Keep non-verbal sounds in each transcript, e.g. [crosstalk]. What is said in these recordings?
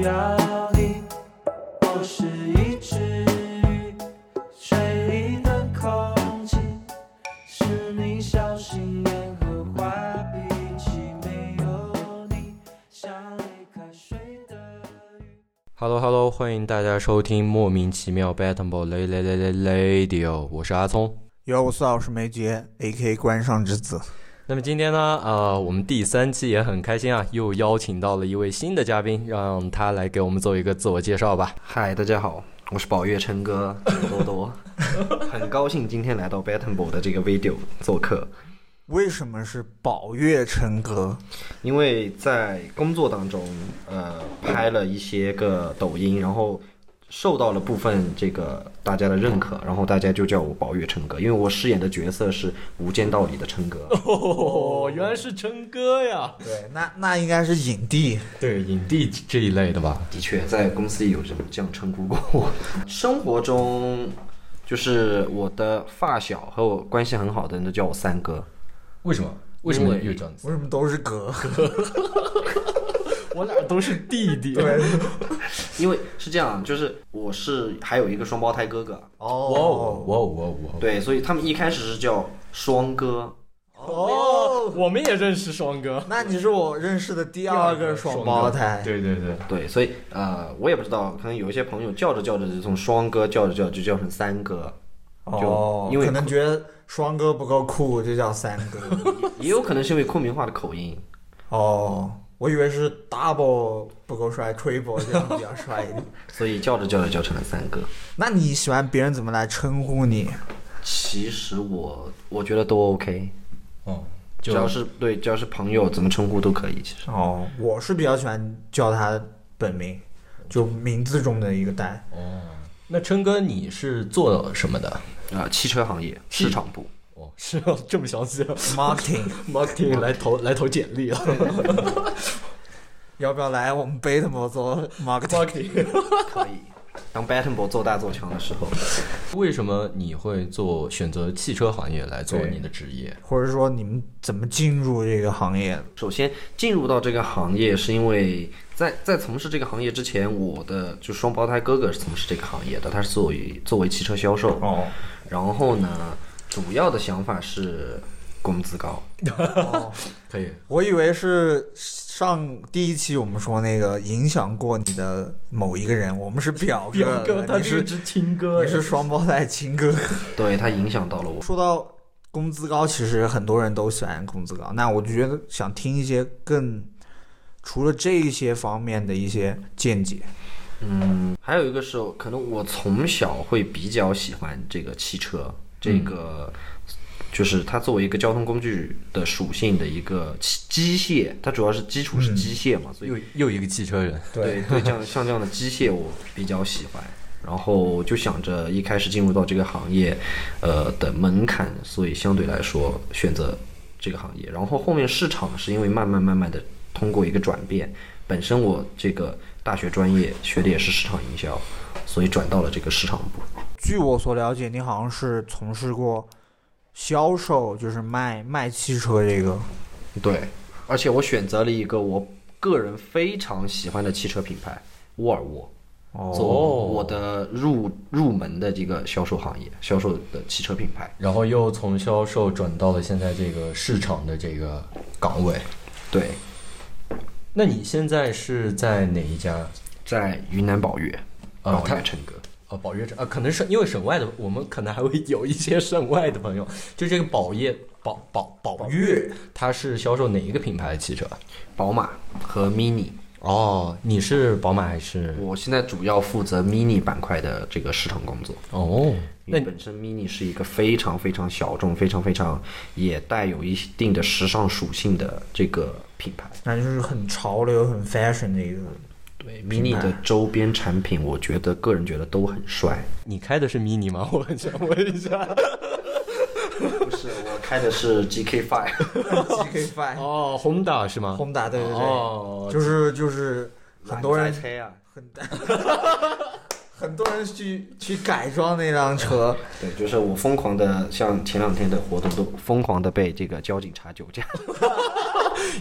需要你。我是一只鱼，水里的空气是你小心眼和坏脾气，没有你像离开水的鱼。Hello Hello，欢迎大家收听莫名其妙 Battle l a l a l a Radio，我是阿聪。有，我是老师梅杰，A.K. 关上之子。那么今天呢，呃，我们第三期也很开心啊，又邀请到了一位新的嘉宾，让他来给我们做一个自我介绍吧。嗨，大家好，我是宝月琛哥 [laughs] 多多，很高兴今天来到 Battle 的这个 video 做客，为什么是宝月琛哥？因为在工作当中，呃，拍了一些个抖音，然后受到了部分这个大家的认可，然后大家就叫我宝月琛哥，因为我饰演的角色是《无间道》里的琛哥。[laughs] 哦，原来是琛哥呀！对，那那应该是影帝。对，影帝这一类的吧？的确，在公司里有这么这样称呼过我。[laughs] 生活中，就是我的发小和我关系很好的人都叫我三哥。为什么？为什么又这样子？为什么都是哥？我俩都是弟弟。对，因为是这样，就是我是还有一个双胞胎哥哥，哇哦哇哦哇哦哇哦！对，所以他们一开始是叫双哥。哦，我们也认识双哥。那你是我认识的第二个双胞胎。对对对，对，所以呃，我也不知道，可能有一些朋友叫着叫着就从双哥叫着叫着就叫成三哥，哦，因为可能觉得双哥不够酷，就叫三哥。[laughs] 也有可能是因为昆明话的口音。哦，我以为是 double 不够帅，triple 这样比较帅一点。[laughs] 所以叫着叫着叫成了三哥。那你喜欢别人怎么来称呼你？其实我我觉得都 OK，哦，只要是对，只要是朋友怎么称呼都可以。其实哦，我是比较喜欢叫他本名，就名字中的一个单。哦，那琛哥你是做什么的？啊、汽车行业市场部。哦，是哦，这么详细啊 Marketing，！marketing 来投来投简历啊 [laughs] 要不要来我们 Battle 做 marketing？！marketing，可以。当 Battle 做大做强的时候，为什么你会做选择汽车行业来做你的职业？或者说你们怎么进入这个行业？首先进入到这个行业，是因为在在从事这个行业之前，我的就双胞胎哥哥是从事这个行业的，他是作为作为汽车销售。哦，然后呢，主要的想法是工资高。哦，可以，我以为是上第一期我们说那个影响过你的某一个人，我们是表哥，你是只亲哥你是双胞胎亲哥哥。对他影响到了我。说到工资高，其实很多人都喜欢工资高。那我就觉得想听一些更除了这一些方面的一些见解。嗯，还有一个是，可能我从小会比较喜欢这个汽车，这个、就是它作为一个交通工具的属性的一个机机械，它主要是基础是机械嘛，所以又又一个汽车人，对对，这样像这样的机械我比较喜欢。然后就想着一开始进入到这个行业，呃的门槛，所以相对来说选择这个行业。然后后面市场是因为慢慢慢慢的通过一个转变，本身我这个大学专业学的也是市场营销，所以转到了这个市场部。据我所了解，你好像是从事过销售，就是卖卖汽车这个。对，而且我选择了一个我个人非常喜欢的汽车品牌沃尔沃。哦做我的入入门的这个销售行业，销售的汽车品牌。然后又从销售转到了现在这个市场的这个岗位。对，那你现在是在哪一家？在云南宝悦，宝啊他悦琛哥。呃，宝悦呃，可能是因为省外的，我们可能还会有一些省外的朋友。就这个宝业宝宝宝悦，它是销售哪一个品牌的汽车？宝马和 Mini，哦，你是宝马还是？我现在主要负责 Mini 板块的这个市场工作。哦，那因为本身 Mini 是一个非常非常小众、非常非常也带有一定的时尚属性的这个品牌。那就是很潮流、很 fashion 的一个。对 Mini 的周边产品，我觉得个人觉得都很帅。你开的是 mini 吗？[laughs] 我很想问一下。[laughs] 不是，我开的是 GK Five。GK Five、哦，Honda 是吗？Honda，对对对，哦，就是就是很多人车啊，很 [laughs] 很多人去去改装那辆车。对，就是我疯狂的，像前两天的活动都疯狂的被这个交警查酒驾，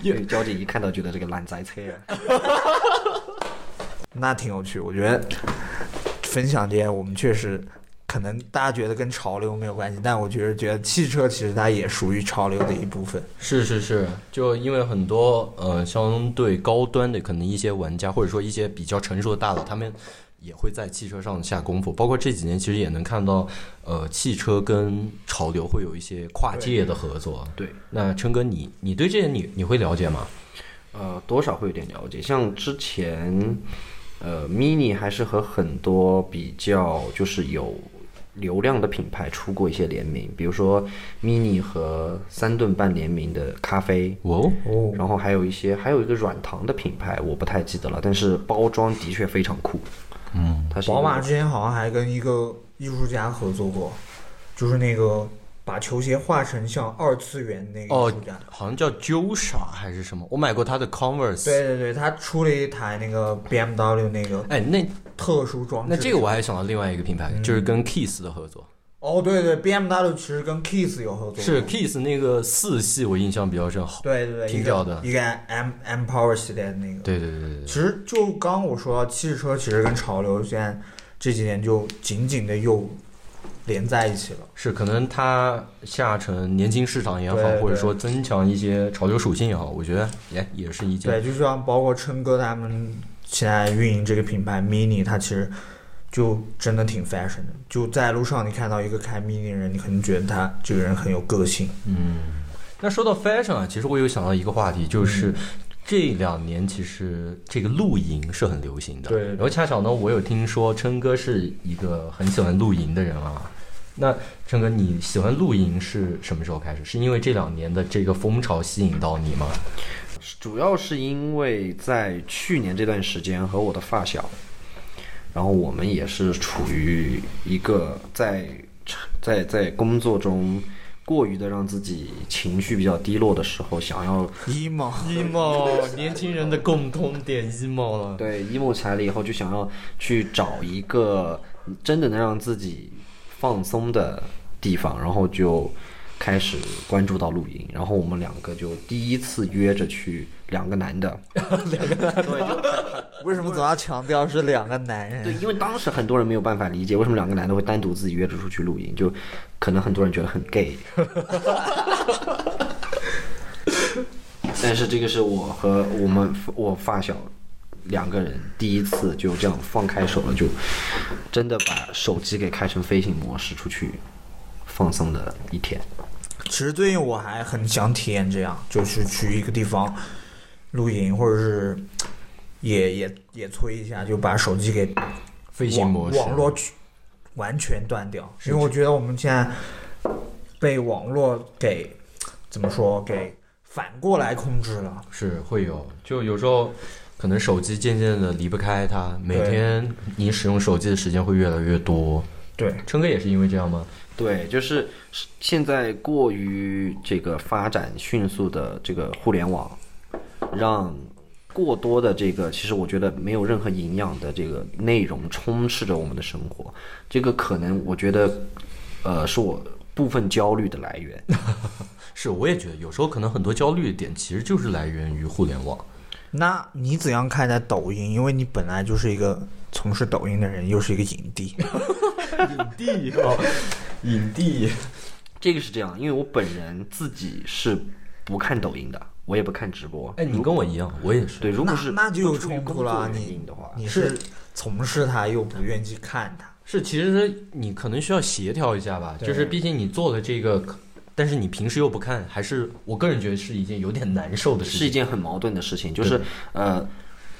因为交警一看到觉得这个烂仔车啊，那挺有趣。我觉得分享这些我们确实可能大家觉得跟潮流没有关系，但我觉得觉得汽车其实它也属于潮流的一部分。是是是，就因为很多呃相对高端的可能一些玩家，或者说一些比较成熟的大佬，他们也会在汽车上下功夫。包括这几年其实也能看到，呃，汽车跟潮流会有一些跨界的合作。对，那琛哥你你对这些你你会了解吗？呃，多少会有点了解。像之前，呃，mini 还是和很多比较就是有流量的品牌出过一些联名，比如说 mini 和三顿半联名的咖啡，哦，哦，然后还有一些还有一个软糖的品牌，我不太记得了，但是包装的确非常酷。嗯，它是宝马之前好像还跟一个艺术家合作过，就是那个把球鞋画成像二次元那个艺哦术家。好像叫 Josa 还是什么，我买过他的 Converse。，对对对，他出了一台那个 BMW 那个哎，那特殊装置。那这个我还想到另外一个品牌，就是跟 Kiss 的合作。哦，对对，BMW 其实跟 Kiss 有合作。是 Kiss 那个四系，我印象比较深。好，对对对，一个挺屌的一个 M M Power 系列的那个。对对对对对。其实就刚刚我说到汽车，其实跟潮流现在这几年就紧紧的又连在一起了。是，可能它下沉年轻市场也好，或者说增强一些潮流属性也好，我觉得也也是一件对，就像包括琛哥他们现在运营这个品牌 Mini，它其实就真的挺 fashion 的。就在路上你看到一个开 Mini 的人，你可能觉得他这个人很有个性。嗯那说到 fashion 啊，其实我有想到一个话题，嗯就是这两年其实这个露营是很流行的。对对然后恰巧呢，我有听说琛哥是一个很喜欢露营的人啊。那陈哥，你喜欢露营是什么时候开始？是因为这两年的这个风潮吸引到你吗？主要是因为在去年这段时间和我的发小，然后我们也是处于一个在在在工作中过于的让自己情绪比较低落的时候，想要 emo，emo，[laughs] 年轻人的共通点 emo 了。对 emo 起来了以后，就想要去找一个真的能让自己放松的地方，然后就开始关注到露营，然后我们两个就第一次约着去，两个男的，[laughs] 两个男的，对，[laughs] 为什么总要强调是两个男人？对，因为当时很多人没有办法理解为什么两个男的会单独自己约着出去露营，就可能很多人觉得很 gay。[laughs] 但是这个是我和我们我发小两个人第一次就这样放开手了，就真的把手机给开成飞行模式出去放松的一天。其实最近我还很想体验这样，就是去一个地方露营，或者是也也也催一下，就把手机给飞行模式，网网络去完全断掉，因为我觉得我们现在被网络给怎么说给反过来控制了。是会有，就有时候可能手机渐渐的离不开它，每天你使用手机的时间会越来越多。对，春哥也是因为这样吗？对，就是现在过于这个发展迅速的这个互联网，让过多的这个其实我觉得没有任何营养的这个内容充斥着我们的生活，这个可能我觉得，呃，是我部分焦虑的来源。[laughs] 是，我也觉得有时候可能很多焦虑的点其实就是来源于互联网。那你怎样看待抖音？因为你本来就是一个从事抖音的人，又是一个影帝。[laughs] 影帝哦，影帝，这个是这样，因为我本人自己是不看抖音的，我也不看直播。哎，你跟我一样，我也是。对，如果是那那就冲突了。原你的话，你是从事它又不愿意去看它。是，其实你可能需要协调一下吧，就是毕竟你做的这个，但是你平时又不看，还是我个人觉得是一件有点难受的事情是一。件很矛盾的事情，就是呃，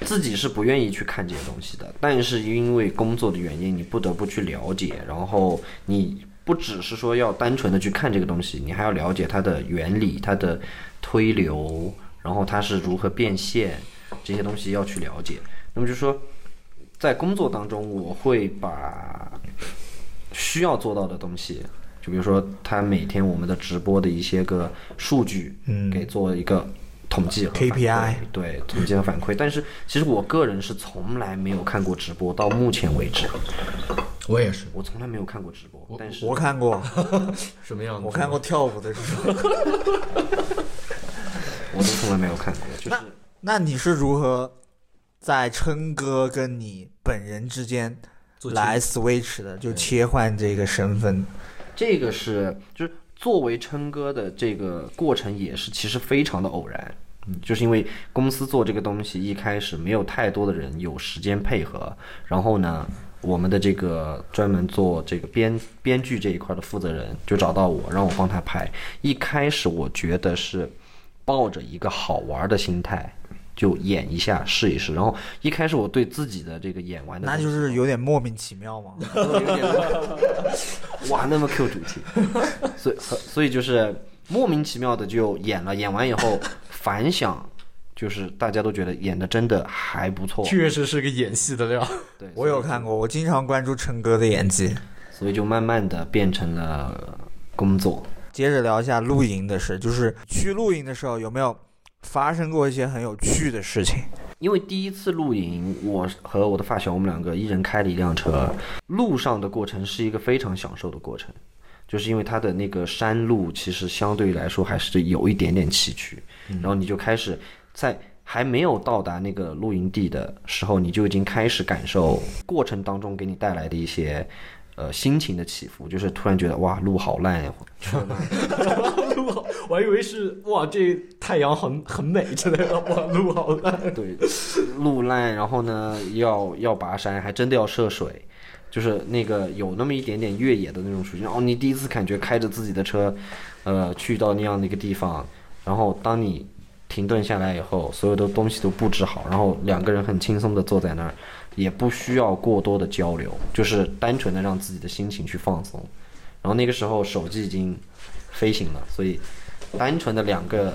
自己是不愿意去看这些东西的，但是因为工作的原因，你不得不去了解，然后你不只是说要单纯的去看这个东西，你还要了解它的原理、它的推流，然后它是如何变现，这些东西要去了解。那么就说，在工作当中，我会把需要做到的东西。就比如说，他每天我们的直播的一些个数据，嗯给做一个统计和 KPI 对统计和反馈。但是其实我个人是从来没有看过直播，到目前为止，我也是，我从来没有看过直播。但是我看过，[laughs] 什么样子？我看过跳舞的时候。[laughs] 我都从来没有看过，就是那你是如何在琛哥跟你本人之间来 switch 的，就切换这个身份。这个是就是作为琛哥的这个过程也是其实非常的偶然，就是因为公司做这个东西一开始没有太多的人有时间配合，然后呢，我们的这个专门做这个编编剧这一块的负责人就找到我，让我帮他拍。一开始我觉得是抱着一个好玩的心态。就演一下试一试，然后一开始我对自己的这个演完的那就是有点莫名其妙嘛。有 [laughs] 点哇，那么 Q 主题，[laughs] 所以所以就是莫名其妙的就演了，演完以后反响就是大家都觉得演的真的还不错，确实是个演戏的料。对，[laughs] 我有看过，我经常关注陈哥的演技。所以就慢慢的变成了工作。接着聊一下露营的事，就是去露营的时候有没有发生过一些很有趣的事情？因为第一次露营，我和我的发小，我们两个一人开了一辆车，路上的过程是一个非常享受的过程，就是因为它的那个山路其实相对来说还是有一点点崎岖，然后你就开始在还没有到达那个露营地的时候，你就已经开始感受过程当中给你带来的一些。呃，心情的起伏，就是突然觉得哇，路好烂呀，路好，[laughs] 我还以为是哇，这太阳很很美之类的，哇，路好烂。[laughs] 对，路烂，然后呢，要要跋山，还真的要涉水，就是那个有那么一点点越野的那种属性。哦你第一次感觉开着自己的车，呃，去到那样的一个地方，然后当你停顿下来以后，所有的东西都布置好，然后两个人很轻松的坐在那儿，也不需要过多的交流，就是单纯的让自己的心情去放松。然后那个时候手机已经飞行了，所以单纯的两个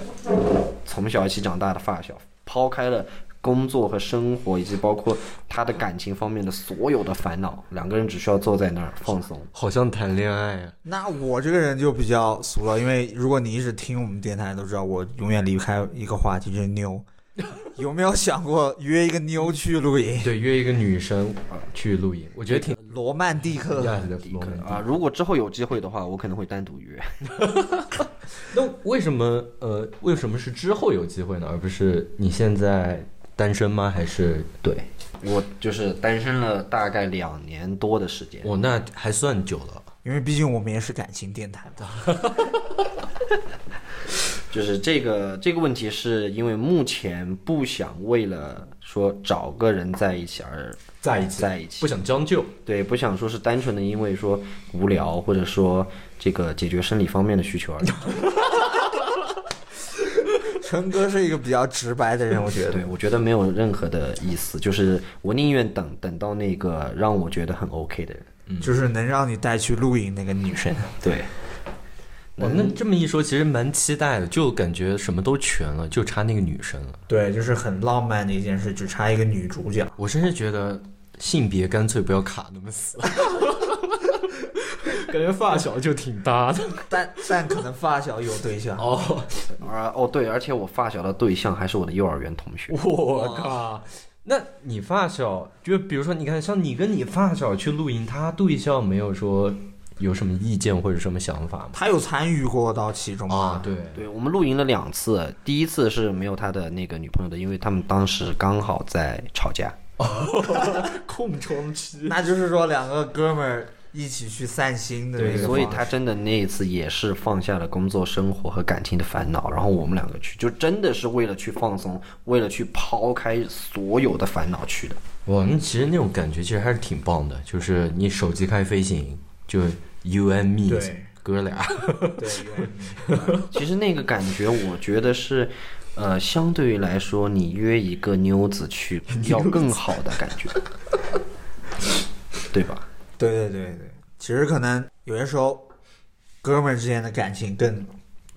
从小一起长大的发小，抛开了工作和生活，以及包括他的感情方面的所有的烦恼，两个人只需要坐在那儿放松。好像谈恋爱啊！那我这个人就比较俗了，因为如果你一直听我们电台，都知道我永远离不开一个话题，就是妞。[laughs] 有没有想过约一个妞去露营？[laughs] 对，约一个女生去露营，我觉得挺罗曼蒂克。的。罗曼蒂啊，如果之后有机会的话，我可能会单独约。[laughs] 那为什么呃，为什么是之后有机会呢，而不是你现在单身吗？还是对我就是单身了大概两年多的时间。我那还算久了。因为毕竟我们也是感情电台的。就是这个这个问题，是因为目前不想为了说找个人在一起而在一起在一起，不想将就，对，不想说是单纯的因为说无聊，或者说这个解决生理方面的需求而已。陈哥是一个比较直白的人，我觉得。对，我觉得没有任何的意思，就是我宁愿等等到那个让我觉得很 OK 的人。就是能让你带去露营那个女生。对，哇，那这么一说，其实蛮期待的，就感觉什么都全了，就差那个女生了。对，就是很浪漫的一件事，只差一个女主角。[laughs] 我甚至觉得性别干脆不要卡那么死，[laughs] 感觉发小就挺搭的。[laughs] 但但可能发小有对象。哦，而哦对，而且我发小的对象还是我的幼儿园同学。我靠！那你发小，就比如说，你看，像你跟你发小去露营，他对象没有说有什么意见或者什么想法吗？他有参与过到其中吗？啊，对，对我们露营了两次，第一次是没有他的那个女朋友的，因为他们当时刚好在吵架。[laughs] 空窗期。那就是说两个哥们儿一起去散心的那个对，所以他真的那一次也是放下了工作、生活和感情的烦恼，然后我们两个去，就真的是为了去放松，为了去抛开所有的烦恼去的。哇，那其实那种感觉其实还是挺棒的，就是你手机开飞行，就 you and me 对哥俩。[laughs] 对，[laughs] 其实那个感觉，我觉得是，呃，相对于来说，你约一个妞子去要更好的感觉，[laughs] 对吧？对对对对，其实可能有些时候哥们儿之间的感情更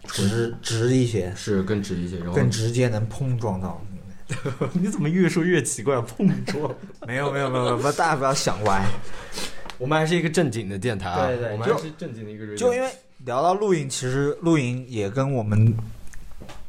直直一些，是更直一些，然后更直接能碰撞到。你怎么越说越奇怪？碰撞？没有没有没有没有，不大家不要想歪。我们还是一个正经的电台啊，对对就我们还是正经的一个人。就因为聊到露营，其实露营也跟我们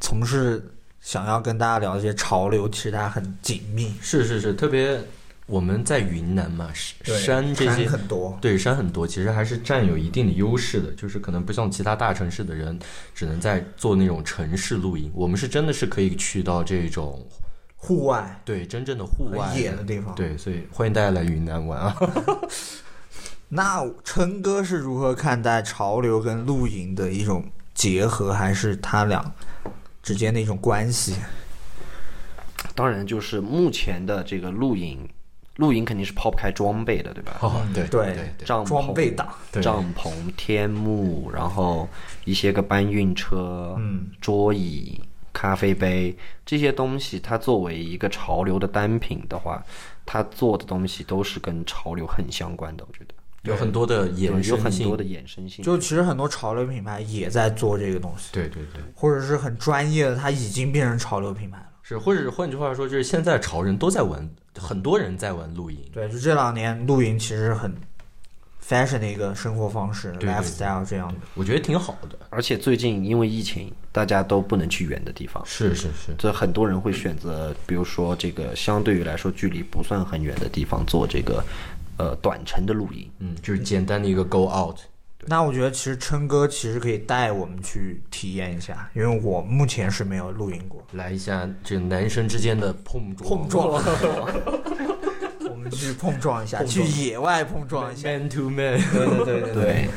从事想要跟大家聊一些潮流，其实它很紧密。是是是，特别我们在云南嘛，山这些山很多，对山很多，其实还是占有一定的优势的，就是可能不像其他大城市的人，只能在做那种城市露营，我们是真的是可以去到这种户外对真正的户外野的地方。，对，所以欢迎大家来云南玩啊。[laughs] 那琛哥是如何看待潮流跟露营的一种结合，还是他俩之间的一种关系？当然，就是目前的这个露营，露营肯定是抛不开装备的，对吧？哦，对对对对，帐篷、装备党，对帐篷、天幕，然后一些个搬运车、嗯，桌椅、咖啡杯这些东西，它作为一个潮流的单品的话，它做的东西都是跟潮流很相关的，我觉得有很多的衍生性很多的衍生性。就其实很多潮流品牌也在做这个东西，对对对，或者是很专业的，它已经变成潮流品牌了。是，或者换句话说，就是现在潮人都在玩，很多人在玩露营。对，就这两年露营其实很 fashion 的一个生活方式对对，lifestyle 这样的。我觉得挺好的。而且最近因为疫情，大家都不能去远的地方，是是是，这很多人会选择，比如说这个相对于来说距离不算很远的地方做这个呃短程的露营。嗯，就是简单的一个 go out。那我觉得其实琛哥其实可以带我们去体验一下，因为我目前是没有露营过。来一下这个男生之间的碰撞，碰撞，[laughs] 我们去碰撞一下，去野外碰撞一下。man to man。对对对对对，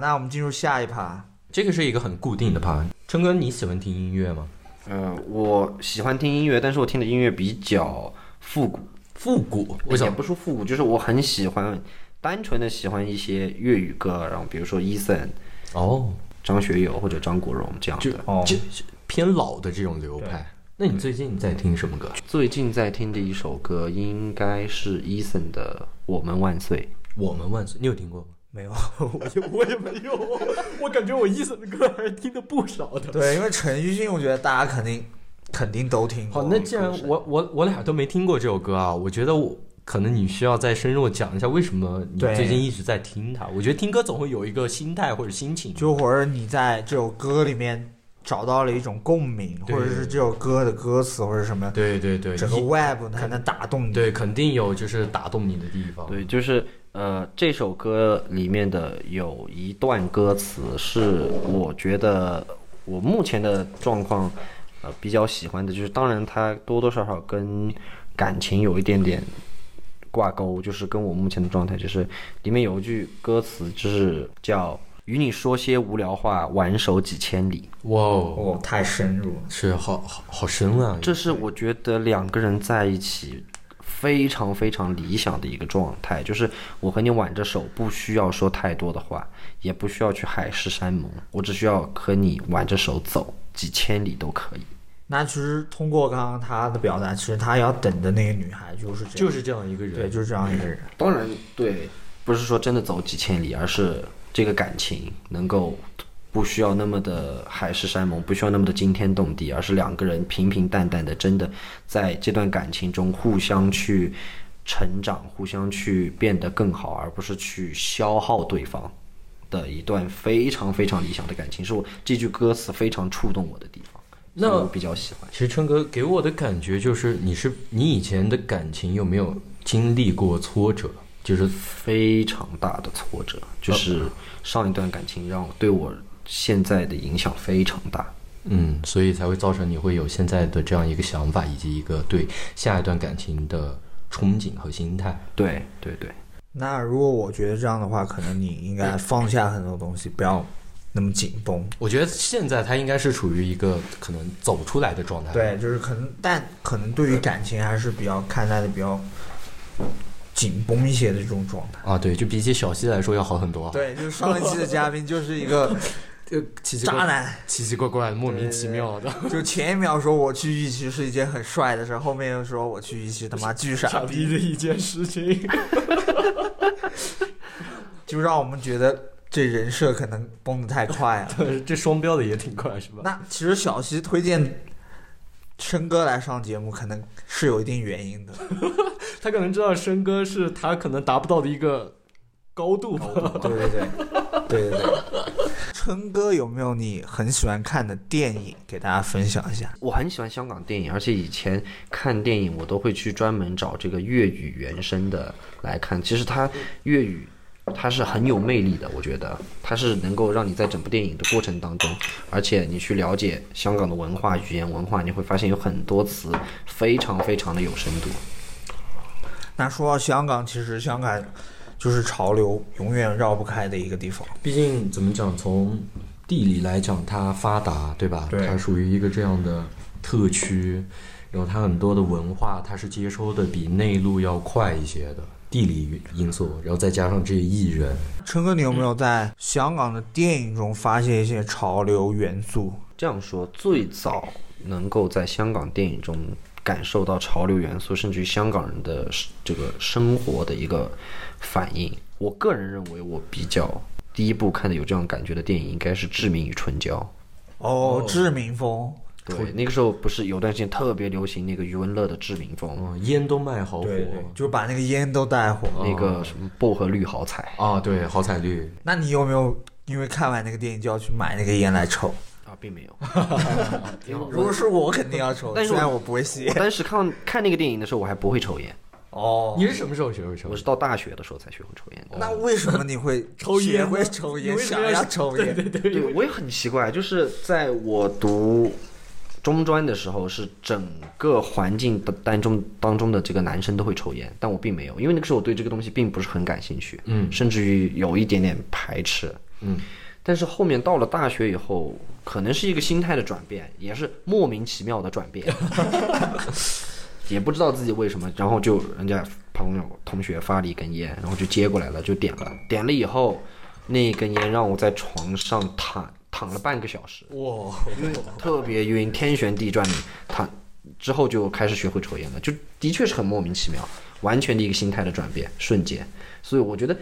那我们进入下一趴。这个是一个很固定的趴。琛哥，你喜欢听音乐吗？呃，我喜欢听音乐，但是我听的音乐比较复古。复古，我也想不说复古，就是我很喜欢，单纯的喜欢一些粤语歌，然后比如说 Eason、哦，张学友或者张国荣这样就的。哦就偏老的这种流派。那你最近在听什么歌？最近在听的一首歌应该是 Eason 的《我们万岁我们万岁，你有听过吗？没有，[laughs] 我就我也没有，我感觉我 Eason 的歌还是听的不少的。对，因为陈奕迅，我觉得大家肯定肯定都听过。好，那既然我我我俩都没听过这首歌啊，我觉得我可能你需要再深入讲一下为什么你最近一直在听它。我觉得听歌总会有一个心态或者心情，就或者你在这首歌里面找到了一种共鸣，或者是这首歌的歌词或者什么，对对对，整个一 web 才能打动你。对肯定有就是打动你的地方。》。对，就是呃，这首歌里面的有一段歌词是我觉得我目前的状况呃比较喜欢的，就是当然它多多少少跟感情有一点点挂钩，就是跟我目前的状态，就是里面有一句歌词就是叫“与你说些无聊话，挽手几千里”。哇哦，哦，太深入了。是好好好深啊！这是我觉得两个人在一起非常非常理想的一个状态，就是我和你挽着手，不需要说太多的话，也不需要去海誓山盟，我只需要和你挽着手走几千里都可以。那其实通过刚刚他的表达，其实他要等的那个女孩就是这样，就是这样一个人，对，就是这样一个人。当然，对，不是说真的走几千里，而是这个感情能够不需要那么的海誓山盟，不需要那么的惊天动地，而是两个人平平淡淡的，真的在这段感情中互相去成长，互相去变得更好，而不是去消耗对方的一段非常非常理想的感情，是我这句歌词非常触动我的地方，那我比较喜欢。其实春哥给我的感觉就是，你是你以前的感情有没有经历过挫折？就是非常大的挫折，就是上一段感情让我对我现在的影响非常大。嗯，所以才会造成你会有现在的这样一个想法，以及一个对下一段感情的憧憬和心态。对对对，那如果我觉得这样的话，可能你应该放下很多东西，不要那么紧绷。我觉得现在他应该是处于一个可能走出来的状态。，对，就是可能，但可能对于感情还是比较看待的比较紧绷一些的这种状态。啊，对，就比起小西来说要好很多。，对，就是上一期的嘉宾就是一个呃，奇奇怪渣男，奇奇怪怪的，莫名其妙的。就前一秒说我去玉溪是一件很帅的事，后面又说我去玉溪他妈巨傻逼，的一件事情。就让我们觉得这人设可能崩的太快了。这双标的也挺快，是吧？那其实小西推荐琛哥来上节目，可能是有一定原因的。[laughs] 他可能知道申哥是他可能达不到的一个高度吧。对对对，对对对。琛哥有没有你很喜欢看的电影给大家分享一下？我很喜欢香港电影，而且以前看电影我都会去专门找这个粤语原声的来看。其实它粤语它是很有魅力的。我觉得它是能够让你在整部电影的过程当中，而且你去了解香港的文化、语言文化，你会发现有很多词非常非常的有深度。那说到香港，其实香港就是潮流永远绕不开的一个地方。毕竟怎么讲，从地理来讲，它发达，对吧？对它属于一个这样的特区，然后它很多的文化，它是接收的比内陆要快一些的地理因素，然后再加上这些艺人，陈哥，你有没有在香港的电影中发现一些潮流元素？这样说，最早能够在香港电影中感受到潮流元素，甚至于香港人的这个生活的一个反应，我个人认为，我比较第一部看的有这样感觉的电影，应该是《志明与春娇》。哦，志明风，对，那个时候不是有段时间特别流行那个余文乐的《志明风》，嗯，烟都卖好火，对对，就把那个烟都带火。那个什么薄荷绿好彩啊，对，好彩绿，那你有没有因为看完那个电影就要去买那个烟来抽？啊，并没有。[laughs] 如果是我，肯定要抽，但是我虽然我不会吸我。当时看看那个电影的时候，我还不会抽烟，哦，你是什么时候学会抽我？是到大学的时候才学会抽烟的。那为什么你会 [laughs] 抽烟会抽烟，你为什么要想要抽烟？[laughs] 对对对，对，我也很奇怪，就是在我读中专的时候，是整个环境的当中当中的这个男生都会抽烟，但我并没有，因为那个时候我对这个东西并不是很感兴趣，嗯甚至于有一点点排斥，嗯。但是后面到了大学以后，可能是一个心态的转变，也是莫名其妙的转变，[laughs] 也不知道自己为什么，然后就人家朋友同学发了一根烟，然后就接过来了，就点了，点了以后，那根烟让我在床上躺躺了半个小时，哇，因为特别晕，天旋地转的，躺之后就开始学会抽烟了，就的确是很莫名其妙，完全的一个心态的转变，瞬间。所以我觉得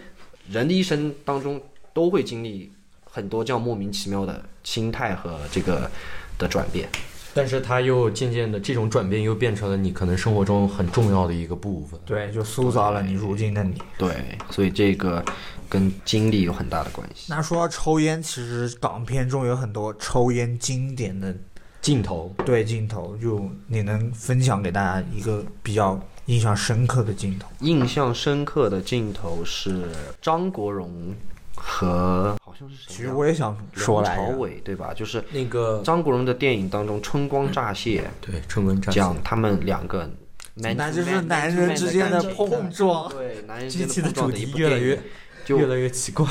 人的一生当中都会经历很多这样莫名其妙的心态和这个的转变。但是它又渐渐的这种转变又变成了你可能生活中很重要的一个部分。对，就塑造了你如今的你。对，所以这个跟经历有很大的关系。那说到抽烟，其实港片中有很多抽烟经典的镜头，对镜头，就你能分享给大家一个比较印象深刻的镜头？印象深刻的镜头是张国荣和好像是谁啊？其实我也想说来，梁朝伟对吧？就是那个张国荣的电影当中，《春光乍泄对春光乍》泄，讲他们两个 man 那就是男人之间的碰撞。对男人之间的碰撞主题一部越来越电影就越来越奇怪。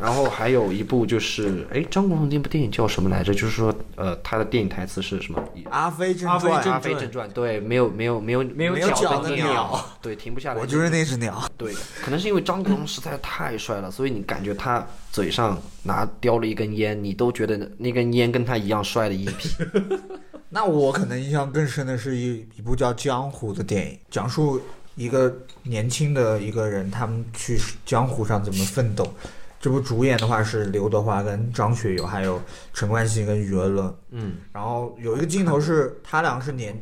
然后还有一部就是，哎，张国荣那部电影叫什么来着？就是说，呃，他的电影台词是什么？《阿飞正阿飞传》正阿飞正传，对，没有没有没有没有脚脚的鸟鸟，对，停不下来。我就是那只鸟。对，可能是因为张国荣实在太帅了，所以你感觉他嘴上拿叼了一根烟，你都觉得那根烟跟他一样帅的一批。[laughs] 那我可能印象更深的是一一部叫《江湖》的电影，讲述一个年轻的一个人，他们去江湖上怎么奋斗。这部主演的话是刘德华跟张学友，还有陈冠希跟余文乐。嗯，然后有一个镜头是他俩是年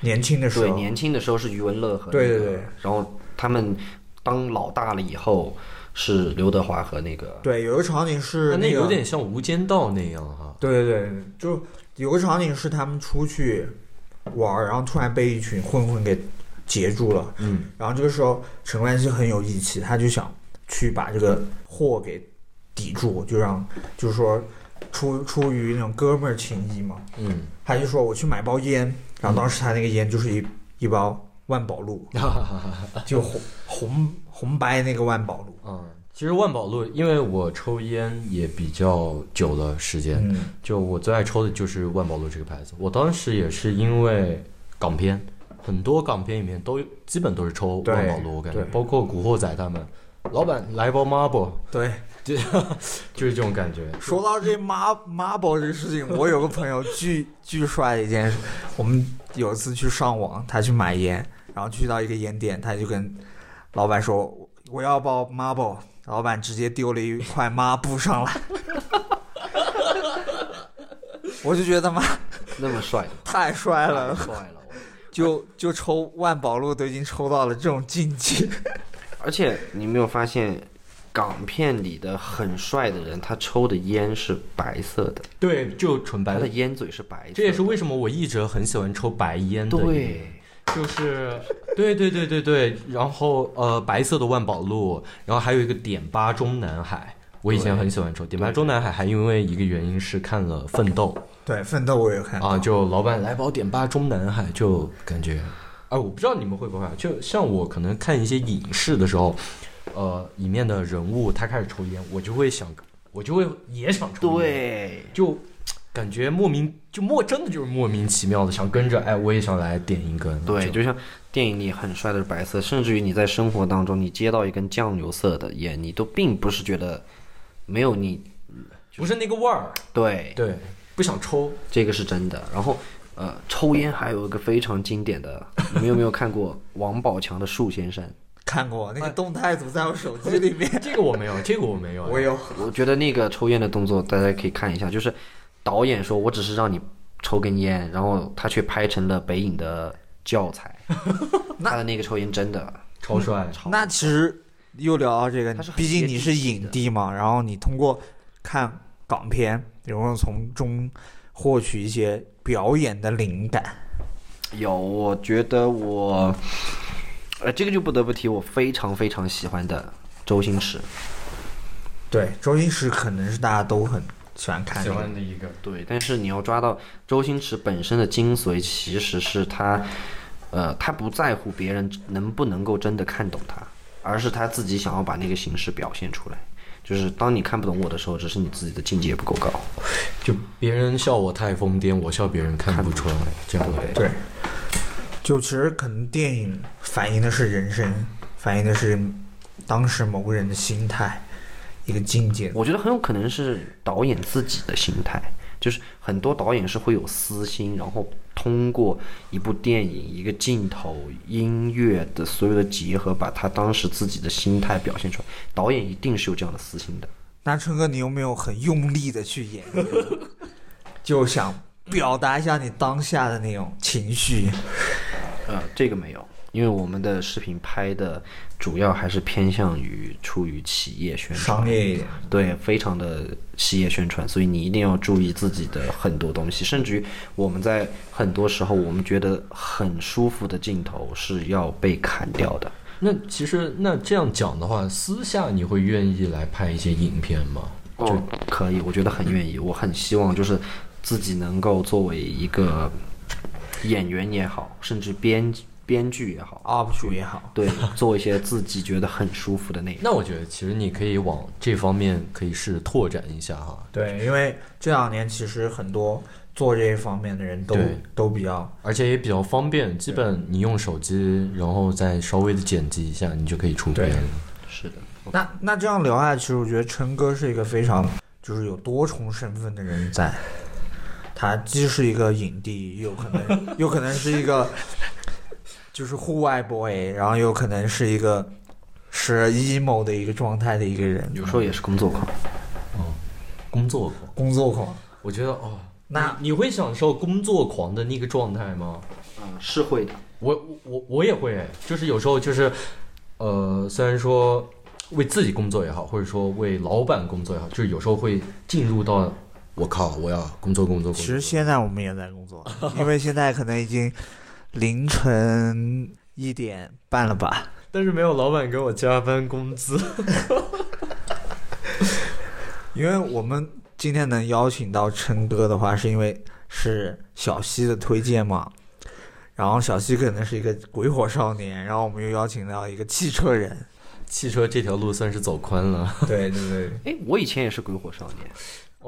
年轻的时候对，候，年轻的时候是余文乐和、那个、对对对然后他们当老大了以后是刘德华和那个对有一个场景是那个有点像《无间道》那样哈。对对对，就有个场景是他们出去玩儿，然后突然被一群混混给截住了。嗯，然后这个时候陈冠希很有义气，他就想去把这个祸给抵住，就让就是说出出于那种哥们儿情谊嘛，嗯，他就说我去买包烟，然后当时他那个烟就是一一包万宝路，就红红红白那个万宝路。嗯，其实万宝路，因为我抽烟也比较久了时间，嗯，就我最爱抽的就是万宝路这个牌子。我当时也是因为港片，很多港片里面都基本都是抽万宝路，我感觉对包括古惑仔他们，老板来包 Marble，对。就 [laughs] 就是这种感觉。说到这 mar marble 这个事情，我有个朋友巨巨帅的一件事，我们有一次去上网，他去买烟，然后去到一个烟店，他就跟老板说我要包 marble，老板直接丢了一块抹布上来，我就觉得妈那么帅，太帅了太，帅了。就就抽万宝路都已经抽到了这种境界，而且你没有发现，港片里的很帅的人，他抽的烟是白色的，对，就纯白的。他的烟嘴是白色的。这也是为什么我一直很喜欢抽白烟的原因。对，就是对对对对对，然后呃白色的万宝路，然后还有一个点八中南海，我以前很喜欢抽点八中南海，还因为一个原因是看了《奋斗对，奋斗我有看》啊，就老板来包点八中南海，就感觉，哎，我不知道你们会不会啊，就像我可能看一些影视的时候，呃，里面的人物他开始抽烟，我就会想，我就会也想抽烟，对，就感觉莫名就莫真的就是莫名其妙的想跟着，哎，我也想来点一根，对，就就像电影里很帅的白色，甚至于你在生活当中，你接到一根酱油色的烟，你都并不是觉得没有你不是那个味儿，对，对，不想抽。这个是真的。然后呃，抽烟还有一个非常经典的，你们有没有看过王宝强的树先生？[laughs] 看过那个动态图在我手机里面，[laughs] 这个我没有，这个我没有。我有。我觉得那个抽烟的动作大家可以看一下，就是导演说我只是让你抽根烟，然后他却拍成了北影的教材。[laughs] 他的那个抽烟真的超帅，那其实又聊到这个毕竟你是影帝嘛，然后你通过看港片，然后从中获取一些表演的灵感。有，我觉得我，呃，这个就不得不提我非常非常喜欢的周星驰。对，周星驰可能是大家都很喜欢看喜。欢的一个。对，但是你要抓到周星驰本身的精髓，其实是他，呃，他不在乎别人能不能够真的看懂他，而是他自己想要把那个形式表现出来。就是当你看不懂我的时候，只是你自己的境界不够高。就别人笑我太疯癫，我笑别人看不出来，这样对对，就其实可能电影反映的是人生，反映的是当时某个人的心态，一个境界。我觉得很有可能是导演自己的心态，就是很多导演是会有私心，然后通过一部电影、一个镜头、音乐的所有的结合，把他当时自己的心态表现出来。导演一定是有这样的私心的。那春哥，你有没有很用力的去演，[laughs] 就想表达一下你当下的那种情绪？呃，这个没有，因为我们的视频拍的主要还是偏向于出于企业宣传，商业一点。对，非常的企业宣传，所以你一定要注意自己的很多东西，甚至于我们在很多时候，我们觉得很舒服的镜头是要被砍掉的。那其实那这样讲的话，私下你会愿意来拍一些影片吗？哦，可以，我觉得很愿意，我很希望就是自己能够作为一个演员也好，甚至编编剧也好，UP 主也好，对，做一些自己觉得很舒服的内容。[laughs] 那我觉得其实你可以往这方面可以试着拓展一下哈。对，因为这两年其实很多做这一方面的人都都比较而且也比较方便，基本你用手机，然后再稍微的剪辑一下，你就可以出片了。是的，那那这样聊下去，我觉得陈哥是一个非常就是有多重身份的人在，他既是一个影帝，又可能 [laughs] 又可能是一个就是户外 boy，然后有可能是一个是 emo 的一个状态的一个人，有时候也是工作狂。嗯工作狂，工作狂。我觉得哦，那你你会享受工作狂的那个状态吗？嗯，是会的。我我我也会，就是有时候就是，呃，虽然说为自己工作也好，或者说为老板工作也好，就是有时候会进入到我靠，我要工作工作工作。其实现在我们也在工作，因为现在可能已经凌晨一点半了吧。但是没有老板给我加班工资。[laughs] 因为我们今天能邀请到琛哥的话，是因为是小西的推荐嘛。然后小西可能是一个鬼火少年，然后我们又邀请到一个汽车人。汽车这条路算是走宽了。对对对。哎，我以前也是鬼火少年。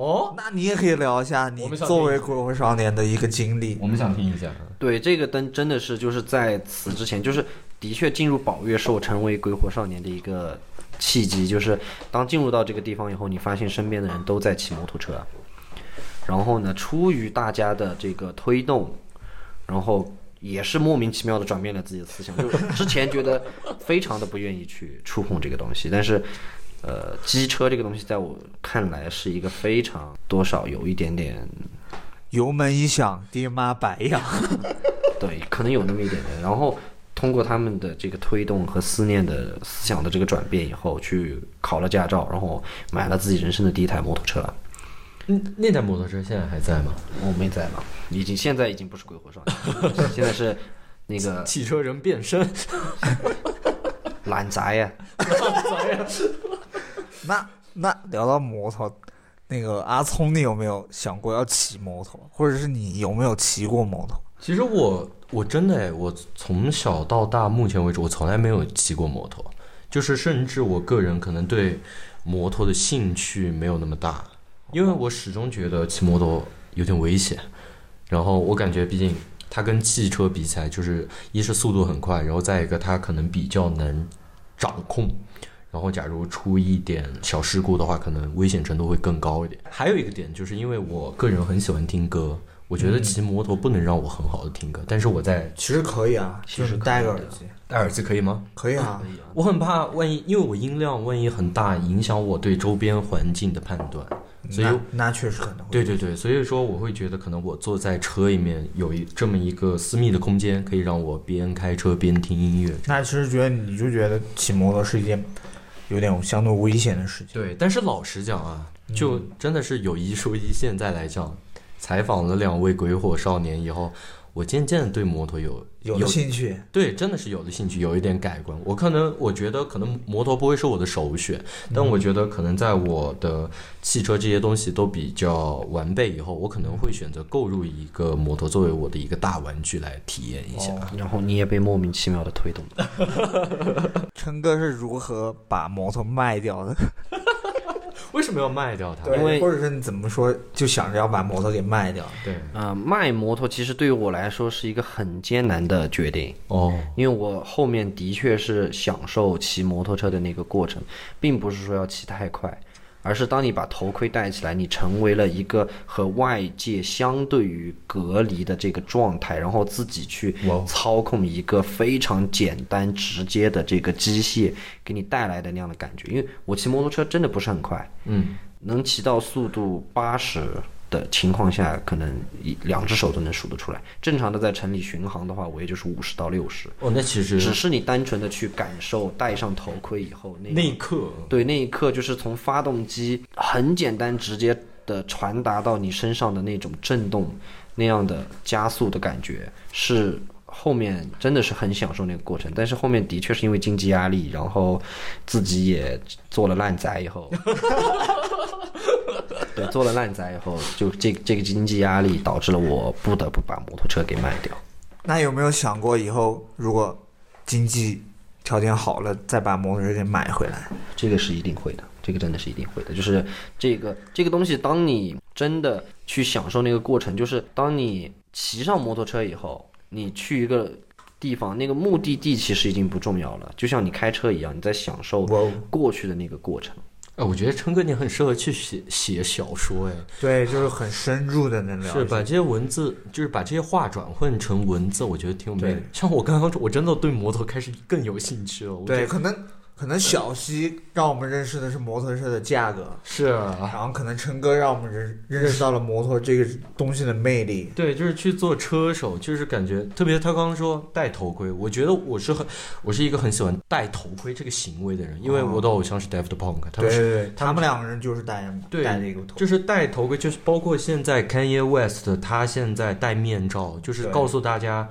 哦，那你也可以聊一下你们作为鬼火少年的一个经历。我们想听一下。对，这个灯真的是就是在此之前，就是的确进入宝月是我成为鬼火少年的一个契机。就是当进入到这个地方以后，你发现身边的人都在骑摩托车，然后呢，出于大家的这个推动，然后也是莫名其妙的转变了自己的思想。就是之前觉得非常的不愿意去触碰这个东西，但是。呃，机车这个东西，在我看来是一个非常多少有一点点油门一响，爹妈白养。[laughs] 对，可能有那么一点点。然后通过他们的这个推动和思念的思想的这个转变以后，去考了驾照，然后买了自己人生的第一台摩托车。嗯，那台摩托车现在还在吗？我没在了，已经现在已经不是鬼火少年，[laughs] 现在是那个汽车人变身，[laughs] 懒宅呀，那那聊到摩托，那个阿聪，你有没有想过要骑摩托，或者是你有没有骑过摩托？其实我我真的哎，我从小到大，目前为止我从来没有骑过摩托，就是甚至我个人可能对摩托的兴趣没有那么大，因为我始终觉得骑摩托有点危险，然后我感觉毕竟它跟汽车比起来，就是一是速度很快，然后再一个它可能比较难掌控。然后，假如出一点小事故的话，可能危险程度会更高一点。还有一个点，就是因为我个人很喜欢听歌，我觉得骑摩托不能让我很好的听歌，但是我在其实可以啊，其实就是戴个耳机，戴耳机可以吗？可以啊可。以啊。我很怕万一，因为我音量万一很大，影响我对周边环境的判断。所以那那确实可能会。对对对，所以说我会觉得，可能我坐在车里面有一这么一个私密的空间，可以让我边开车边听音乐。那其实觉得你就觉得骑摩托是一件有点相对危险的事情。对，但是老实讲啊，就真的是有一说一，现在来讲，采访了两位鬼火少年以后，我渐渐的对摩托有有了兴趣，对，真的是有了兴趣，有一点改观。我可能我觉得可能摩托不会是我的首选，但我觉得可能在我的汽车这些东西都比较完备以后，我可能会选择购入一个摩托作为我的一个大玩具来体验一下。哦然后你也被莫名其妙的推动了。[laughs] 陈哥是如何把摩托卖掉的？为什么要卖掉它？因为或者是你怎么说就想着要把摩托给卖掉？对呃，卖摩托其实对于我来说是一个很艰难的决定，哦，因为我后面的确是享受骑摩托车的那个过程，并不是说要骑太快，而是当你把头盔戴起来，你成为了一个和外界相对于隔离的这个状态，然后自己去操控一个非常简单直接的这个机械给你带来的那样的感觉。因为我骑摩托车真的不是很快，嗯，能骑到速度八十的情况下，可能一两只手都能数得出来。正常的在城里巡航的话，我也就是五十到六十。哦，那其实只是你单纯的去感受戴上头盔以后那那一刻，对那一刻，就是从发动机很简单直接的传达到你身上的那种震动，那样的加速的感觉，是后面真的是很享受那个过程。但是后面的确是因为经济压力，然后自己也做了烂仔以后。[laughs] 对，做了烂仔以后，就这这个经济压力导致了我不得不把摩托车给卖掉。那有没有想过以后如果经济条件好了，再把摩托车给买回来？这个是一定会的，这个真的是一定会的。就是这个这个东西，当你真的去享受那个过程，就是当你骑上摩托车以后，你去一个地方，那个目的地其实已经不重要了，就像你开车一样，你在享受过去的那个过程。哎，我觉得琛哥你很适合去写写小说，哎，对，就是很深入的那种。是把这些文字，就是把这些话转换成文字，我觉得挺有魅力。像我刚刚，我真的对摩托开始更有兴趣了。我对，可能可能小西让我们认识的是摩托车的价格，是啊，然后可能陈哥让我们认认识到了摩托这个东西的魅力。对，就是去做车手，就是感觉特别。他刚刚说戴头盔，我觉得我是很，我是一个很喜欢戴头盔这个行为的人，因为我的偶像是 Daft Punk，他们是对对对，他们两个人就是戴对戴这个头，就是戴头盔，就是包括现在 Kanye West 他现在戴面罩，就是告诉大家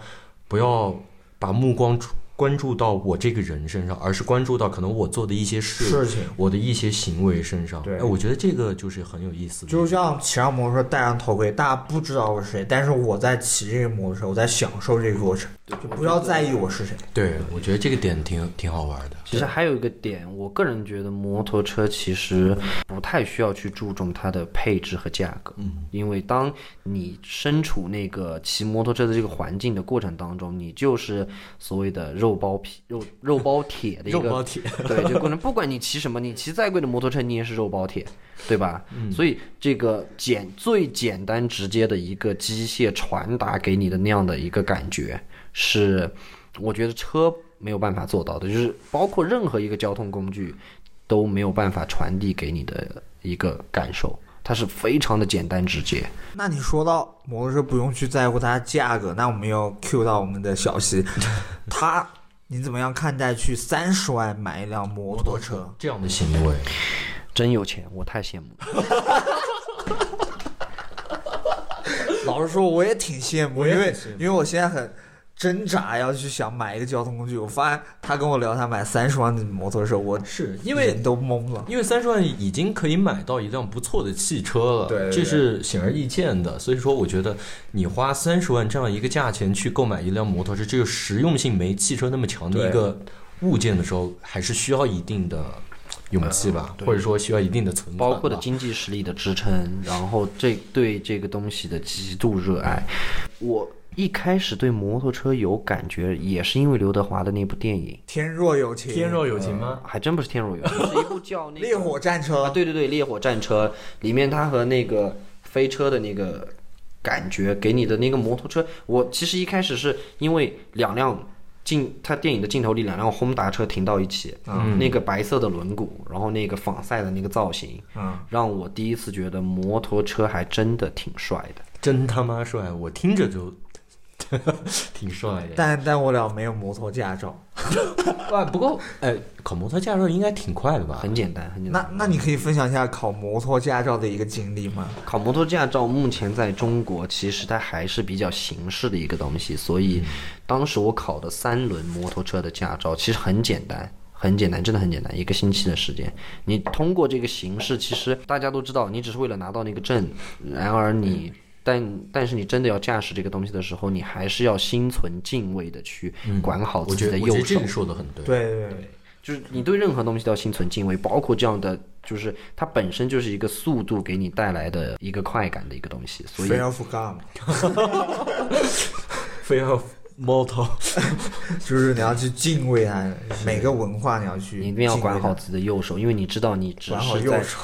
不要把目光关注到我这个人身上，而是关注到可能我做的一些事、事情。我的一些行为身上。对哎，我觉得这个就是很有意思的。就像骑上摩托车戴上头盔，大家不知道我是谁，但是我在骑这个摩托车，我在享受这个过程，就不要在意我是谁。对，我觉得这个点挺挺好玩的。其实还有一个点，我个人觉得摩托车其实不太需要去注重它的配置和价格，嗯，因为当你身处那个骑摩托车的这个环境的过程当中，你就是所谓的肉包皮、肉肉包铁的一个 [laughs] 肉包铁，对这个过程。不管你骑什么，你骑再贵的摩托车，你也是肉包铁，对吧？嗯所以这个简最简单直接的一个机械传达给你的那样的一个感觉，是我觉得车没有办法做到的，就是包括任何一个交通工具都没有办法传递给你的一个感受，它是非常的简单直接。那你说到摩托车不用去在乎它的价格，那我们要 Q 到我们的小西，[laughs] 他你怎么样看待去三十万买一辆摩托车？这样的行为，真有钱，我太羡慕了。[laughs] 老实说，我也挺羡慕，因为因为我现在很挣扎要去想买一个交通工具。我发现他跟我聊他买三十万的摩托车，我是因为人都懵了。因为三十万已经可以买到一辆不错的汽车了，对对对这是显而易见的。所以说，我觉得你花三十万这样一个价钱去购买一辆摩托车，这个实用性没汽车那么强的一个物件的时候，还是需要一定的勇气吧，对或者说需要一定的存款，包括的经济实力的支撑，然后这对这个东西的极度热爱。我一开始对摩托车有感觉，也是因为刘德华的那部电影，天若有情，天若有情吗？还真不是《天若有情》，[laughs] 是一部叫那个烈火战车，啊，对对对，烈火战车里面他和那个飞车的那个感觉，给你的那个摩托车，我其实一开始是因为两辆镜，他电影的镜头里两辆轰达车停到一起，嗯。那个白色的轮毂，然后那个仿赛的那个造型，嗯，让我第一次觉得摩托车还真的挺帅的。真他妈帅，我听着就 [laughs] 挺帅的。但但我俩没有摩托驾照。哇，[laughs] 不过哎，考摩托驾照应该挺快的吧？很简单，很简单。那那你可以分享一下考摩托驾照的一个经历吗？考摩托驾照目前在中国其实它还是比较形式的一个东西，所以当时我考的三轮摩托车的驾照其实很简单。很简单，真的很简单，一个星期的时间，你通过这个形式，其实大家都知道，你只是为了拿到那个证。然而你，但但是你真的要驾驶这个东西的时候，你还是要心存敬畏的去管好自己的右手我觉得这个。说的很对。对对对，就是你对任何东西都要心存敬畏，包括这样的，就是它本身就是一个速度给你带来的一个快感的一个东西，所以 Fear of God，非要 [laughs] moto，[laughs] 就是你要去敬畏它，每个文化你要去，你一定要管好，自己的右手，因为你知道你只是在右手。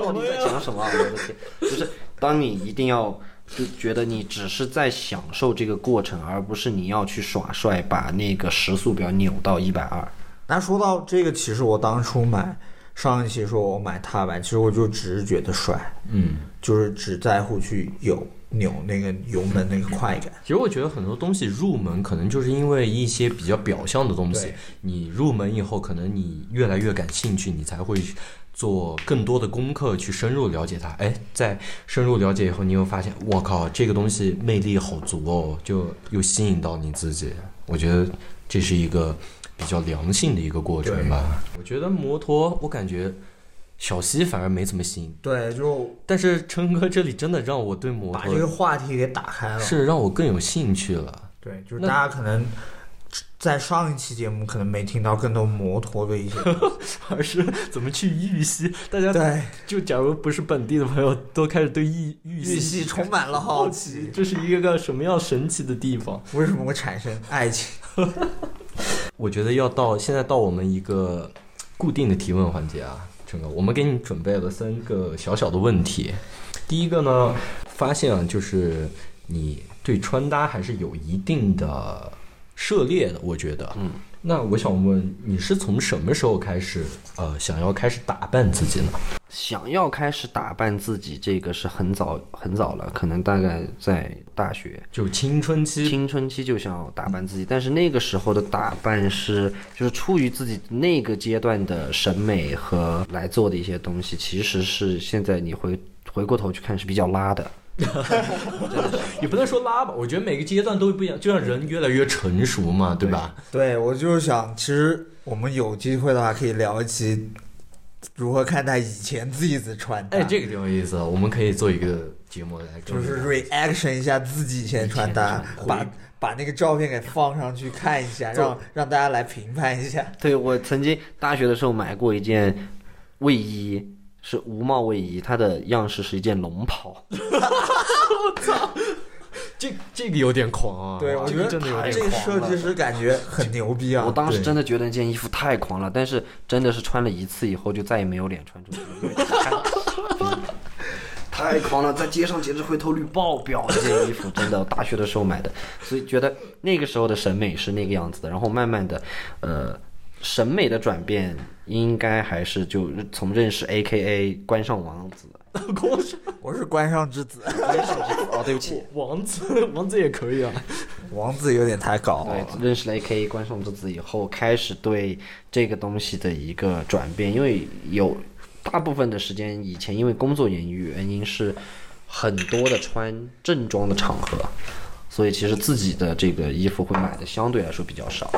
到底在讲什到底在讲什么啊？我的天，就是当你一定要就觉得你只是在享受这个过程，而不是你要去耍帅，把那个时速表扭到一百二。那说到这个，其实我当初买上一期说我买踏板，其实我就只是觉得帅，嗯，就是只在乎去有扭那个油门那个快感。其实我觉得很多东西入门可能就是因为一些比较表象的东西，你入门以后，可能你越来越感兴趣，你才会做更多的功课去深入了解它。哎，在深入了解以后，你又发现，我靠，这个东西魅力好足哦，就又吸引到你自己。我觉得这是一个比较良性的一个过程吧。我觉得摩托，我感觉小西反而没怎么吸引，对，就但是琛哥这里真的让我对摩托把这个话题给打开了。是让我更有兴趣了。对，就是大家可能在上一期节目可能没听到更多摩托的一些，[laughs] 而是怎么去玉溪？大家对，就假如不是本地的朋友，都开始对玉玉玉溪充满了好奇，这是一个什么样神奇的地方？[laughs] 为什么会产生爱情？[laughs] 我觉得要到现在到我们一个固定的提问环节啊，陈哥，我们给你准备了三个小小的问题。第一个呢，发现啊，就是你对穿搭还是有一定的涉猎的，我觉得。嗯。那我想问，你是从什么时候开始，呃，想要开始打扮自己呢？想要开始打扮自己，这个是很早很早了，可能大概在大学就青春期，青春期就想要打扮自己，但是那个时候的打扮是就是出于自己那个阶段的审美和来做的一些东西，其实是现在你回回过头去看是比较拉的。[laughs] 也不能说拉吧，我觉得每个阶段都不一样，就像人越来越成熟嘛，对吧？对我就是想，其实我们有机会的话，可以聊一期如何看待以前自己的穿搭。哎，这个挺有意思的，我们可以做一个节目来就是 reaction 一下自己以前穿，搭把把那个照片给放上去看一下，让让大家来评判一下。[laughs] 对我曾经大学的时候买过一件卫衣，是无帽卫衣，它的样式是一件龙袍。我操这这个有点狂啊，对，我觉得这个真的有他这个点狂设计师感觉很牛逼啊。我当时真的觉得那件衣服太狂了，但是真的是穿了一次以后就再也没有脸穿出去了，因为太太狂了，在街上简直回头率爆表。这件衣服真的，我大学的时候买的，所以觉得那个时候的审美是那个样子的。然后慢慢的，呃，审美的转变应该还是就从认识 A K A 关上王子，光 [laughs] 是我是关上之子，关上之子哦，[laughs] 对不起，王子，王子也可以啊。王子有点太搞了。对，认识了 A K A 关上之子以后，开始对这个东西的一个转变，因为有大部分的时间以前因为工作原因原因是很多的穿正装的场合，所以其实自己的这个衣服会买的相对来说比较少，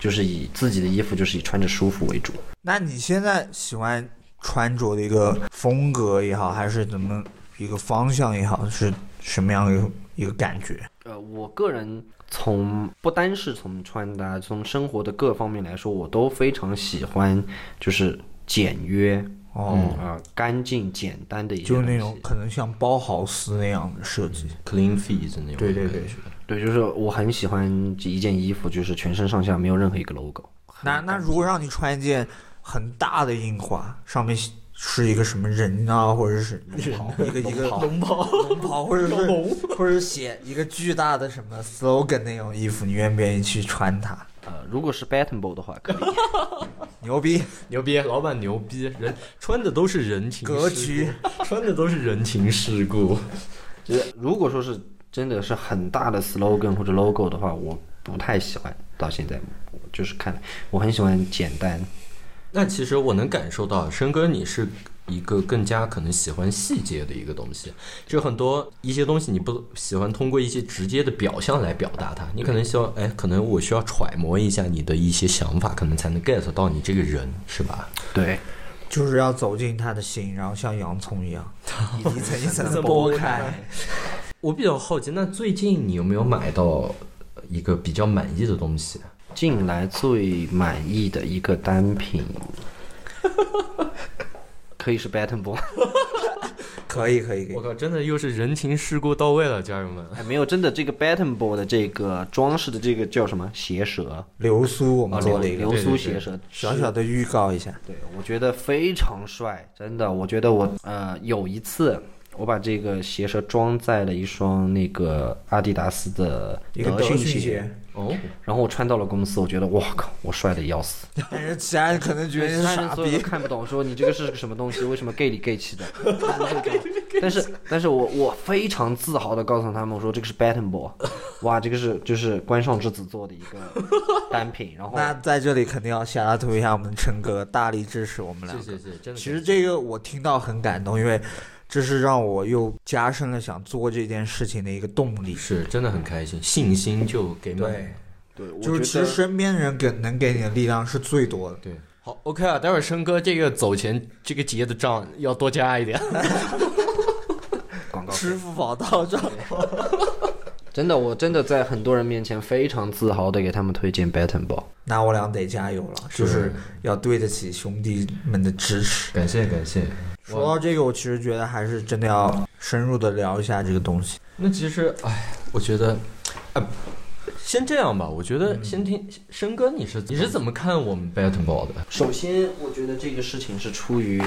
就是以自己的衣服就是以穿着舒服为主。那你现在喜欢穿着的一个风格也好，还是怎么一个方向也好，是什么样的一个一个感觉？呃，我个人从不单是从穿搭，从生活的各方面来说，我都非常喜欢就是简约，哦，嗯啊、干净简单的一些就是那种可能像包豪斯那样的设计。clean feet 那种对对对对，就是我很喜欢一件衣服，就是全身上下没有任何一个 logo。那那如果让你穿一件很大的印花，上面是一个什么人啊，或者是 [laughs] 一个一个龙袍、龙袍，或者是或者是写一个巨大的什么 slogan 那种衣服，你愿不愿意去穿它？呃，如果是 Battenbo 的话，可以。[laughs] 牛逼！[laughs] 牛逼，老板牛逼，人穿的都是人情世格局，穿的都是人情世故。就是如果说是真的是很大的 slogan 或者 logo 的话，我不太喜欢。到现在，就是看我很喜欢简单。那其实我能感受到，申哥你是一个更加可能喜欢细节的一个东西，就很多一些东西你不喜欢通过一些直接的表象来表达它，你可能希望，哎，可能我需要揣摩一下你的一些想法，可能才能 get 到你这个人，是吧？对，就是要走进他的心，然后像洋葱一样，一层一层的剥开。我比较好奇，那最近你有没有买到一个比较满意的东西？近来最满意的一个单品，[laughs] [laughs] 可以是 Battenbo。可以可以可以我，靠，真的又是人情世故到位了，家人们。哎，没有，真的这个 Battenbo 的这个装饰的这个叫什么鞋舌？流苏我们啊做了一个流苏鞋舌，小小的预告一下，对，我觉得非常帅，真的。我觉得我呃有一次，我把这个鞋舌装在了一双那个阿迪达斯的一个德训训鞋，哦，然后我穿到了公司，我觉得哇靠，我帅的要死。[laughs] 但是其他人可能觉得傻逼。看不懂，说你这个是个什么东西？为什么 gay 里 gay 气的？[laughs] 但是，但是我我非常自豪的告诉他们，我说这个是 Battenbo，哇，这个是就是关上之子做的一个单品，然后 [laughs] 那在这里肯定要下拉图一下我们陈哥，大力支持我们俩。谢谢谢谢，真的。其实这个我听到很感动，因为这是让我又加深了想做这件事情的一个动力。是真的很开心，信心就给满。对，对，就是其实身边人给能给你的力量是最多的。对，好，OK 啊，待会儿申哥这个走前这个结的账要多加一点。广告支付宝到账，[laughs] 真的，我真的在很多人面前非常自豪的给他们推荐 Battenbo。那我俩得加油了，就是要对得起兄弟们的支持。感谢感谢。说到这个，我其实觉得还是真的要深入的聊一下这个东西。那其实，哎，我觉得，呃，先这样吧。我觉得先听申哥，你是你是怎么看我们 Battle 的？首先，我觉得这个事情是出于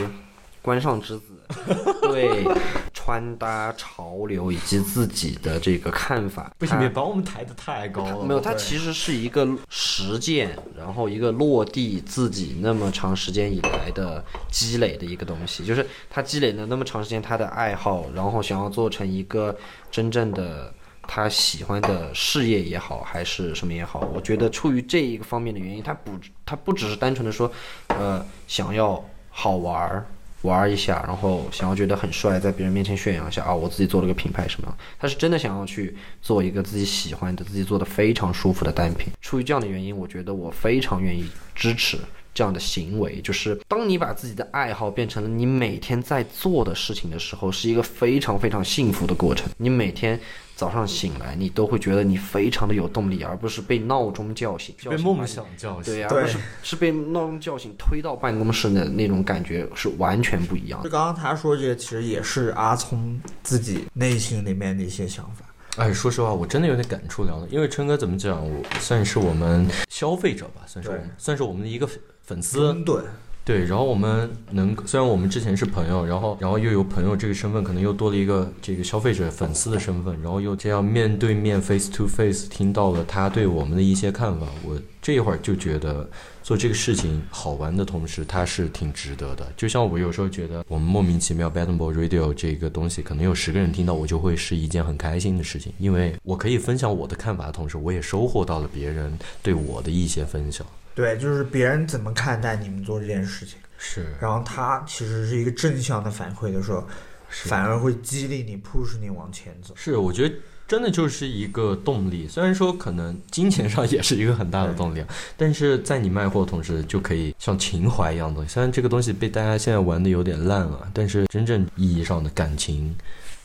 关上之子 [laughs] 对穿搭潮流以及自己的这个看法。不行，他别把我们抬得太高了。没有，它其实是一个实践，然后一个落地自己那么长时间以来的积累的一个东西，就是他积累了那么长时间他的爱好，然后想要做成一个真正的他喜欢的事业也好，还是什么也好，我觉得出于这一个方面的原因，他不他不只是单纯的说，呃，想要好玩儿。玩一下，然后想要觉得很帅，在别人面前炫耀一下啊，我自己做了个品牌什么？他是真的想要去做一个自己喜欢的、自己做的非常舒服的单品。出于这样的原因，我觉得我非常愿意支持这样的行为。就是当你把自己的爱好变成了你每天在做的事情的时候，是一个非常非常幸福的过程。你每天早上醒来，你都会觉得你非常的有动力，而不是被闹钟叫醒，被梦想叫醒。对而不是是被闹钟叫醒推到办公室的那种感觉是完全不一样的就。刚刚他说这个，其实也是阿聪自己内心里面的一些想法。哎，说实话，我真的有点感触良多。因为春哥怎么讲，我算是我们消费者吧，算是我们，算是我们的一个粉丝。中盾，对，然后我们能，虽然我们之前是朋友，然后然后又有朋友这个身份，可能又多了一个这个消费者粉丝的身份，然后又这样面对面 face to face 听到了他对我们的一些看法，我这一会儿就觉得做这个事情好玩的同时，它是挺值得的。就像我有时候觉得我们莫名其妙 Battle Ball Radio 这个东西，可能有十个人听到，我就会是一件很开心的事情，因为我可以分享我的看法的同时，我也收获到了别人对我的一些分享。对，就是别人怎么看待你们做这件事情，是，然后他其实是一个正向的反馈的时候反而会激励你、push 你往前走。是，我觉得真的就是一个动力。虽然说可能金钱上也是一个很大的动力，啊，但是在你卖货的同时，就可以像情怀一样的东西。虽然这个东西被大家现在玩的有点烂了，但是真正意义上的感情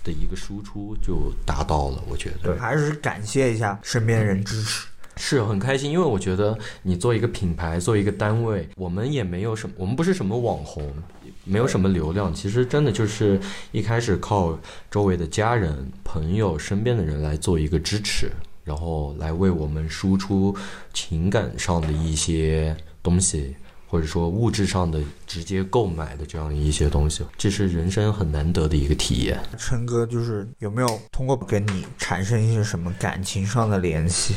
的一个输出就达到了。我觉得还是感谢一下身边人支持。是很开心，因为我觉得你做一个品牌，做一个单位，我们也没有什么，我们不是什么网红，没有什么流量，其实真的就是一开始靠周围的家人、朋友、身边的人来做一个支持，然后来为我们输出情感上的一些东西，或者说物质上的直接购买的这样一些东西，这是人生很难得的一个体验。陈哥就是有没有通过跟你产生一些什么感情上的联系？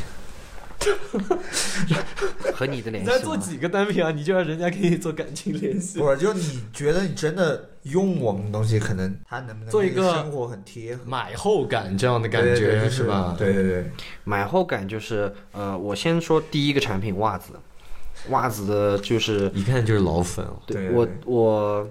[laughs] 和你的联你系你。在做几个单品啊？你就让人家给你做感情联系？不是，就你觉得你真的用我们的东西，可能他能不能做一个生活很贴合？买后感这样的感觉对对对是吧？对对对，买后感就是，呃，我先说第一个产品袜子，袜子的就是一看就是老粉对对我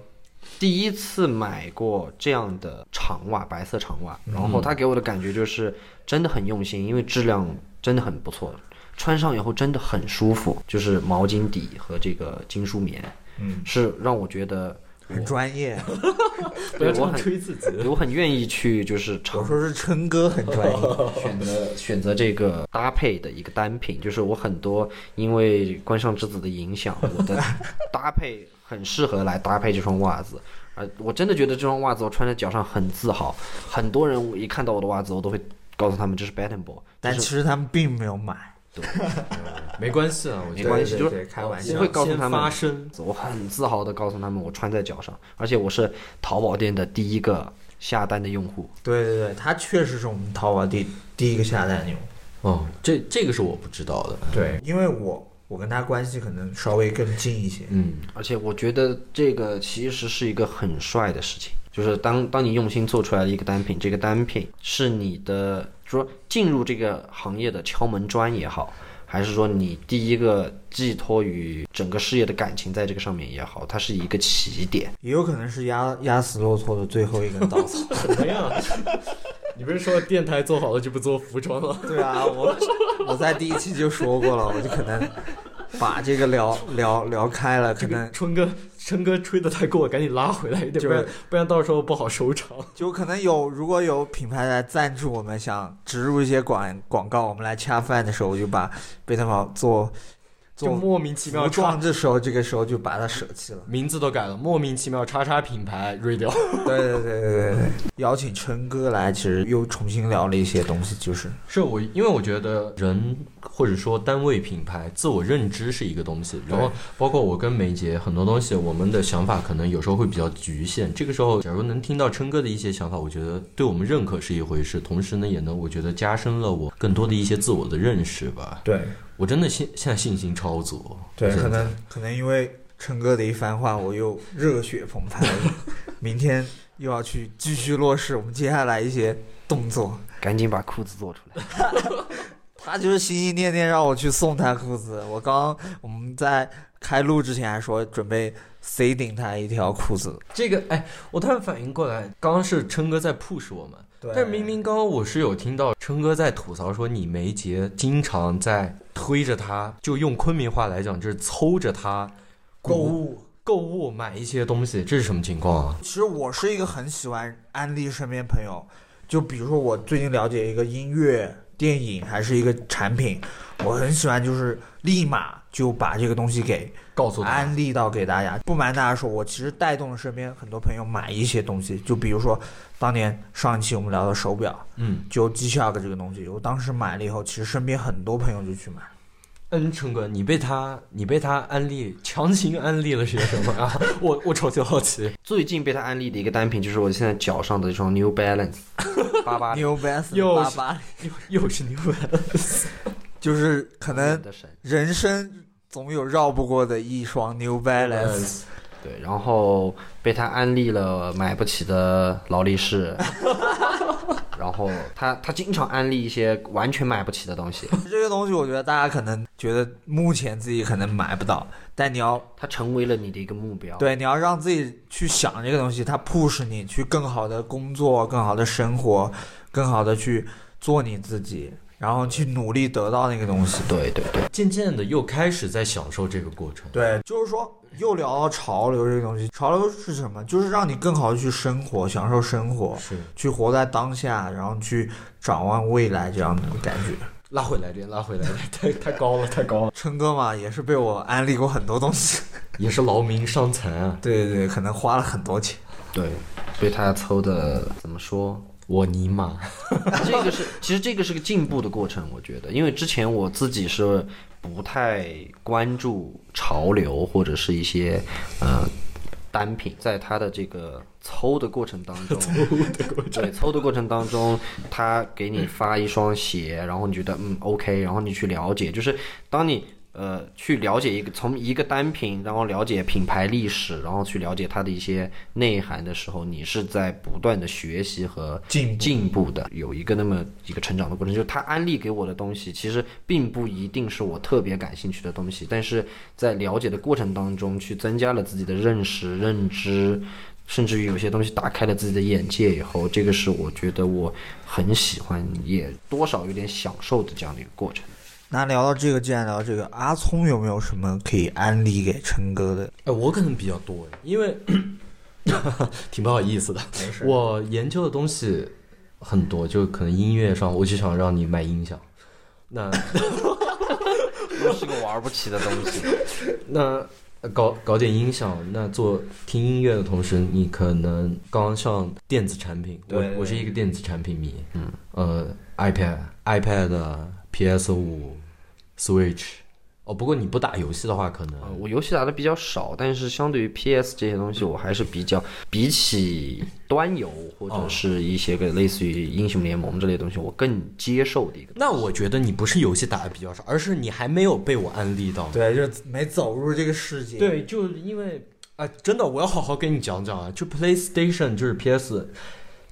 第一次买过这样的长袜，白色长袜，然后他给我的感觉就是真的很用心，因为质量真的很不错，穿上以后真的很舒服，就是毛巾底和这个金属棉，嗯，是让我觉得很专业。[laughs] 不要吹自己。我很愿意去就是我尝说是春哥很专业。选择选择这个搭配的一个单品，就是我很多因为关上之子的影响，我的搭配很适合来搭配这双袜子。啊，我真的觉得这双袜子我穿在脚上很自豪。很多人我一看到我的袜子，我都会告诉他们这是 Battenball，但其实他们并没有买，没关系啊，我觉得没关系，就是开玩笑我会告诉他们发声。我很自豪的告诉他们我穿在脚上，而且我是淘宝店的第一个下单的用户。对对对，他确实是我们淘宝第第一个下单的用户。哦，这这个是我不知道的。对，因为我我跟他关系可能稍微更近一些。嗯，而且我觉得这个其实是一个很帅的事情，就是当当你用心做出来的一个单品，这个单品是你的说进入这个行业的敲门砖也好，还是说你第一个寄托于整个事业的感情在这个上面也好，它是一个起点。也有可能是压压死骆驼的最后一根稻草。[laughs] 怎么样？你不是说电台做好了就不做服装了？[laughs] 对啊，我我在第一期就说过了，我就可能把这个聊聊聊开了，可能春哥，春哥吹的太过，赶紧拉回来一点，不然不然到时候不好收场。[laughs] 就可能有如果有品牌来赞助我们，想植入一些广广告，我们来恰饭的时候，我就把贝特堡做就莫名其妙服装叉，的时候，这个时候就把它舍弃了。名字都改了，莫名其妙叉叉品牌锐掉。对对对对对对，邀请琛哥来，其实又重新聊了一些东西，就是是我，因为我觉得人或者说单位品牌自我认知是一个东西，然后包括我跟梅姐很多东西，我们的想法可能有时候会比较局限。这个时候，假如能听到琛哥的一些想法，我觉得对我们认可是一回事，同时呢，也能我觉得加深了我更多的一些自我的认识吧。对我真的现现在信心超足。对，可能可能因为琛哥的一番话，我又热血澎湃了，[laughs] 明天又要去继续落实我们接下来一些动作。赶紧把裤子做出来。[laughs] 他就是心心念念让我去送他裤子。我刚我们在开录之前还说准备塞顶他一条裤子，这个哎，我突然反应过来，刚刚是琛哥在 push 我们，对但是明明刚刚我是有听到琛哥在吐槽说，你梅杰经常在推着他，就用昆明话来讲，就是抽着他购物。购物买一些东西，这是什么情况啊？其实我是一个很喜欢安利身边朋友，就比如说我最近了解一个音乐、电影还是一个产品，我很喜欢就是立马就把这个东西给告诉，安利到给大家。不瞒大家说，我其实带动了身边很多朋友买一些东西，就比如说当年上一期我们聊的手表，嗯，就 G-Shock 这个东西，我当时买了以后，其实身边很多朋友就去买。嗯，陈哥，你被他，你被他安利，强行安利了些什么啊？[laughs] 我我超级好奇。最近被他安利的一个单品就是我现在脚上的这双 New Balance [laughs] 八八 New Balance 又是八八，又又是 New Balance，，[laughs] 就是可能。人生总有绕不过的一双 New Balance。对，然后被他安利了买不起的劳力士，[laughs] 然后他他经常安利一些完全买不起的东西，这些东西，我觉得大家可能觉得目前自己可能买不到，但你要它成为了你的一个目标。对你要让自己去想这个东西，它 push 你去更好的工作、更好的生活、更好的去做你自己，然后去努力得到那个东西。对对对，渐渐的又开始在享受这个过程。对，就是说又聊到潮流这个东西，潮流是什么？就是让你更好的去生活，享受生活，是去活在当下，然后去展望未来这样的感觉。拉回来点，拉回来点，[laughs] 太太高了，太高了，琛哥嘛，也是被我安利过很多东西。[laughs] 也是劳民伤财啊！对对对，可能花了很多钱。对，被他抽的怎么说？我尼玛，[laughs] 这个是其实这个是个进步的过程，我觉得，因为之前我自己是不太关注潮流或者是一些呃单品，在它的这个抽的过程当中，[laughs] 对抽的过程当中，他给你发一双鞋，然后你觉得嗯 OK，然后你去了解，就是当你。呃，去了解一个从一个单品，然后了解品牌历史，然后去了解它的一些内涵的时候，你是在不断的学习和进步进步的，有一个那么一个成长的过程。就是他安利给我的东西，其实并不一定是我特别感兴趣的东西，但是在了解的过程当中，去增加了自己的认识、认知，甚至于有些东西打开了自己的眼界以后，这个是我觉得我很喜欢，也多少有点享受的这样的一个过程。那聊到这个，既然聊到这个，阿聪有没有什么可以安利给陈哥的？哎，我可能比较多，因为 [laughs] 挺不好意思的。我研究的东西很多，就可能音乐上，我就想让你买音响。那 [laughs] 又是个玩不起的东西。[laughs] 那搞搞点音响，那做听音乐的同时，你可能刚刚像电子产品，我对我是一个电子产品迷，嗯，呃，iPad、iPad、PS 五、Switch。哦，不过你不打游戏的话，可能呃，我游戏打的比较少，但是相对于 PS 这些东西，我还是比较比起端游或者是一些个类似于英雄联盟这类东西，我更接受的一个。那我觉得你不是游戏打的比较少，而是你还没有被我安利到。对，就是没走入这个世界。，对，就因为啊、真的，我要好好跟你讲讲啊。就 PlayStation 就是 PS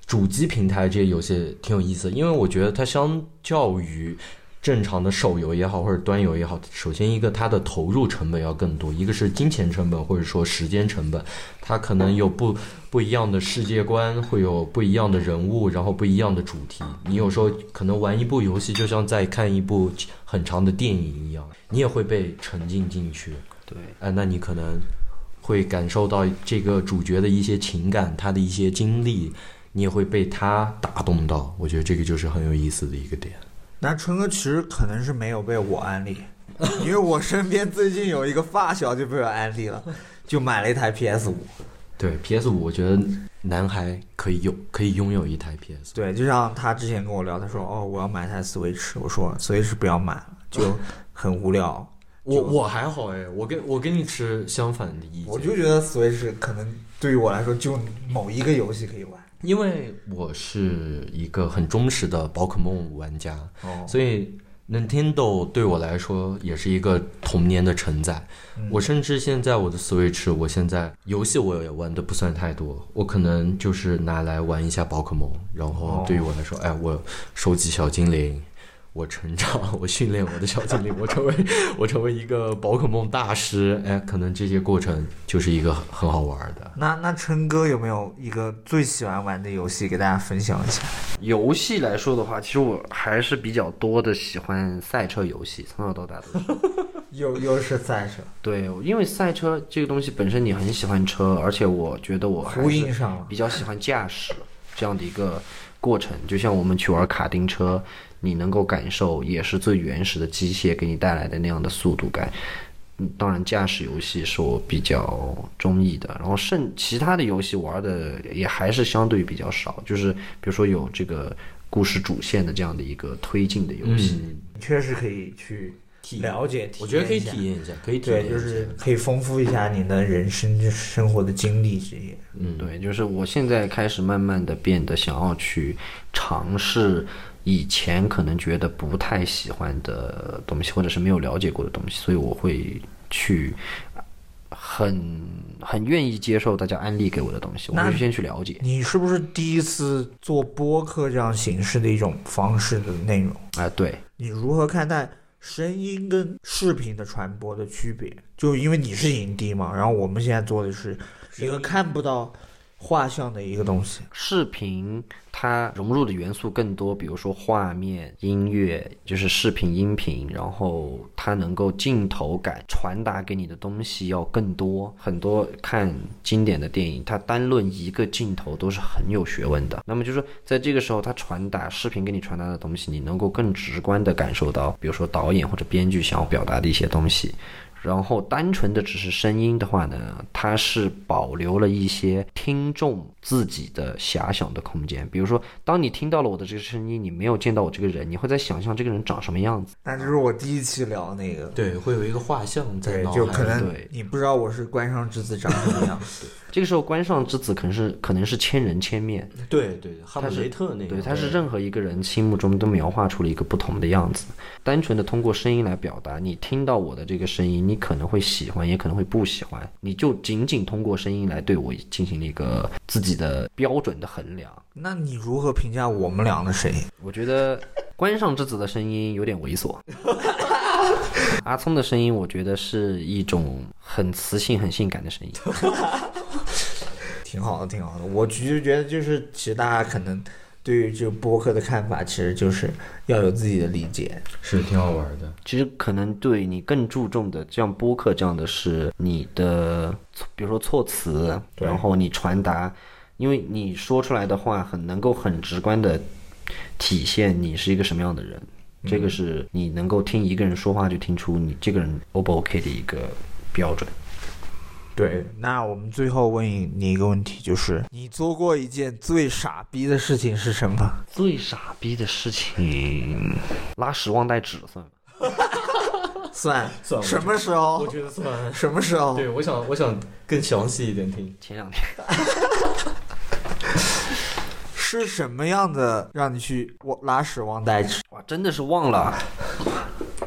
主机平台这些游戏挺有意思的，因为我觉得它相较于正常的手游也好，或者端游也好，首先一个它的投入成本要更多，一个是金钱成本或者说时间成本，它可能有不不一样的世界观，会有不一样的人物，然后不一样的主题。你有时候可能玩一部游戏，就像在看一部很长的电影一样，你也会被沉浸进去。对，哎，那你可能会感受到这个主角的一些情感，他的一些经历，你也会被他打动到。我觉得这个就是很有意思的一个点。那春哥其实可能是没有被我安利，因为我身边最近有一个发小就被我安利了，就买了一台 PS 五。对 PS 五，我觉得男孩可以有，可以拥有一台 PS。对，就像他之前跟我聊，他说：“哦，我要买一台 Switch。”我说：“Switch 不要买了，就很无聊。[laughs] 我我还好哎，我跟我跟你持相反的意”见。我就觉得 Switch 可能对于我来说就某一个游戏可以玩。因为我是一个很忠实的宝可梦玩家，哦，所以 Nintendo 对我来说也是一个童年的承载。我甚至现在我的 Switch，我现在游戏我也玩的不算太多，我可能就是拿来玩一下宝可梦。然后对于我来说，哎，我收集小精灵，我成长，[laughs] 我训练我的小精灵，我成为我成为一个宝可梦大师。哎，可能这些过程就是一个很很好玩的。那那琛哥有没有一个最喜欢玩的游戏给大家分享一下？游戏来说的话，其实我还是比较多的喜欢赛车游戏，从小到大都是。[laughs] 又又是赛车，对，因为赛车这个东西本身你很喜欢车，而且我觉得我还呼是应上了。比较喜欢驾驶这样的一个过程，就像我们去玩卡丁车，你能够感受也是最原始的机械给你带来的那样的速度感。嗯，当然驾驶游戏是我比较中意的，然后剩其他的游戏玩的也还是相对比较少，就是比如说有这个故事主线的这样的一个推进的游戏。确实可以去了解，体我觉得可以体验一下，可以体验对，一下。就是可以丰富一下你的人生就是生活的经历这些。嗯，对，就是我现在开始慢慢的变得想要去尝试以前可能觉得不太喜欢的东西，或者是没有了解过的东西，所以我会去很很愿意接受大家安利给我的东西，我那就先去了解。你是不是第一次做播客这样形式的一种方式的内容？哎、对，你如何看待声音跟视频的传播的区别？就因为你是影帝嘛，然后我们现在做的是一个看不到画像的一个东西。视频它融入的元素更多，比如说画面、音乐，就是视频、音频，然后它能够镜头感传达给你的东西要更多。很多看经典的电影，它单论一个镜头都是很有学问的。那么就是，在这个时候，它传达视频给你传达的东西，你能够更直观的感受到，比如说导演或者编剧想要表达的一些东西。然后单纯的只是声音的话呢，它是保留了一些听众自己的遐想的空间。比如说，当你听到了我的这个声音，你没有见到我这个人，你会在想象这个人长什么样子。那就是我第一期聊那个，对，会有一个画像在，脑海里就可能对你不知道我是关上之子长什么样。这个时候，关上之子可能是可能是千人千面，对对，哈姆雷特那个，对，他是任何一个人心目中都描画出了一个不同的样子。单纯的通过声音来表达，你听到我的这个声音，你可能会喜欢，也可能会不喜欢。你就仅仅通过声音来对我进行了一个自己的标准的衡量。那你如何评价我们俩的声音？我觉得关上之子的声音有点猥琐，[laughs] 阿聪的声音我觉得是一种很磁性、很性感的声音。[laughs] 挺好的，挺好的。我其实觉得就是，其实大家可能对于这个播客的看法，其实就是要有自己的理解。是挺好玩的。其实可能对你更注重的，像播客这样的是你的，比如说措辞，然后你传达，因为你说出来的话很能够很直观的体现你是一个什么样的人，这个是你能够听一个人说话就听出你这个人 O 不 OK 的一个标准。对，那我们最后问你一个问题，就是你做过一件最傻逼的事情是什么？最傻逼的事情，拉屎忘带纸算吗？[laughs] 算算什么时候？我觉得算。什么时候？对，我想我想更详细一点听。前两天 [laughs] 是什么样的让你去我拉屎忘带纸？哇，真的是忘了，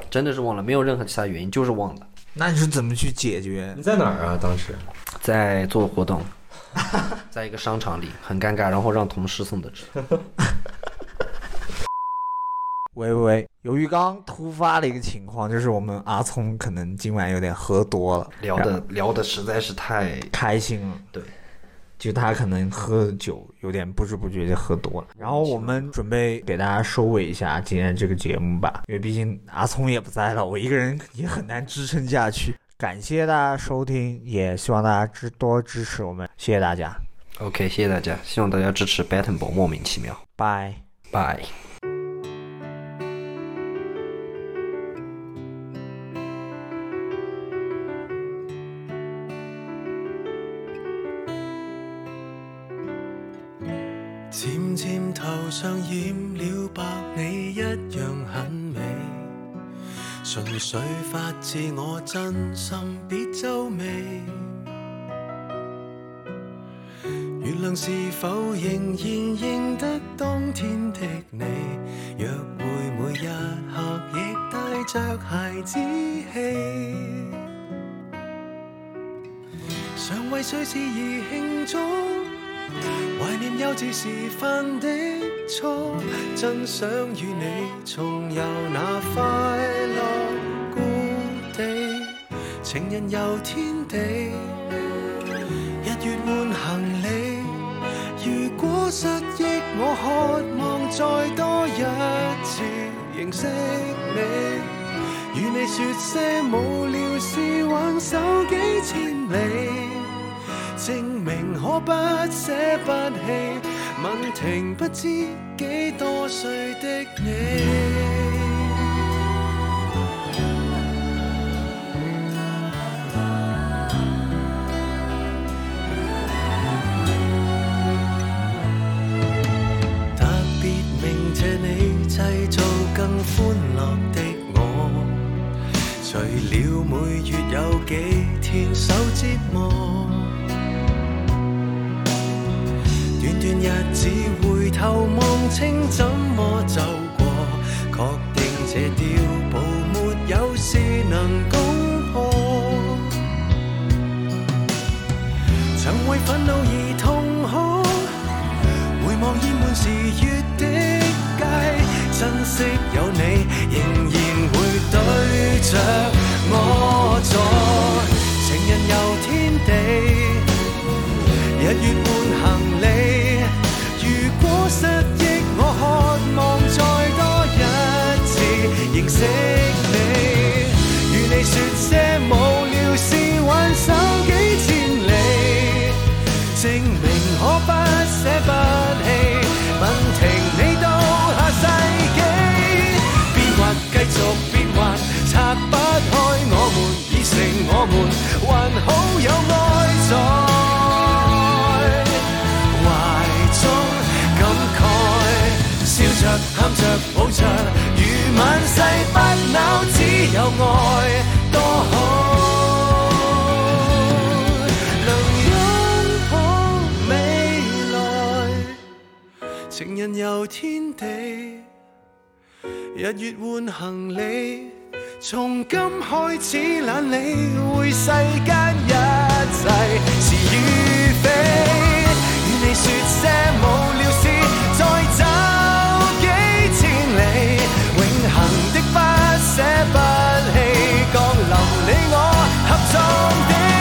真的是忘了，没有任何其他原因，就是忘了。那你是怎么去解决你？在哪儿啊？当时在做活动，[laughs] 在一个商场里很尴尬，然后让同事送的纸。[laughs] 喂喂喂，由于刚刚突发的一个情况，就是我们阿聪可能今晚有点喝多了，聊的聊的实在是太开心了。对，就他可能喝酒有点不知不觉就喝多了。然后我们准备给大家收尾一下今天这个节目吧，因为毕竟阿聪也不在了，我一个人也很难支撑下去。感谢大家收听，也希望大家支多支持我们，谢谢大家，OK，谢谢大家，希望大家支持 Baton 宝莫名其妙，拜。拜。漸漸頭上染了白，你一樣很美。純粹發自我真心，別皺眉。月亮是否仍然認得當天的你？約會每一刻亦帶着孩子氣。常為碎事而慶祝。懷念幼稚時犯的錯，真想與你重遊那快樂故地，情人遊天地，日月换行李。如果失憶，我渴望再多一次認識你，與你說些無聊事，挽手几千里。证明可不舍不棄，問停不知几多岁的你。头望清怎么走过，确定这碉堡没有事能攻破。曾为愤怒而痛哭，回望烟满时月的街，珍惜有你。認識你。与你说些无聊事，挽手几千里，证明可不舍不棄。問停你到下世纪，变幻继续变幻，拆不开我们已成我们，还好有爱在懷中感慨，笑着喊着抱着，万世不朽只有爱多好能拥抱未来情人游天地日月换行李从今开始懒理会世间一切是与非。与你说些无聊事再走几千里。不弃降临你我合唱的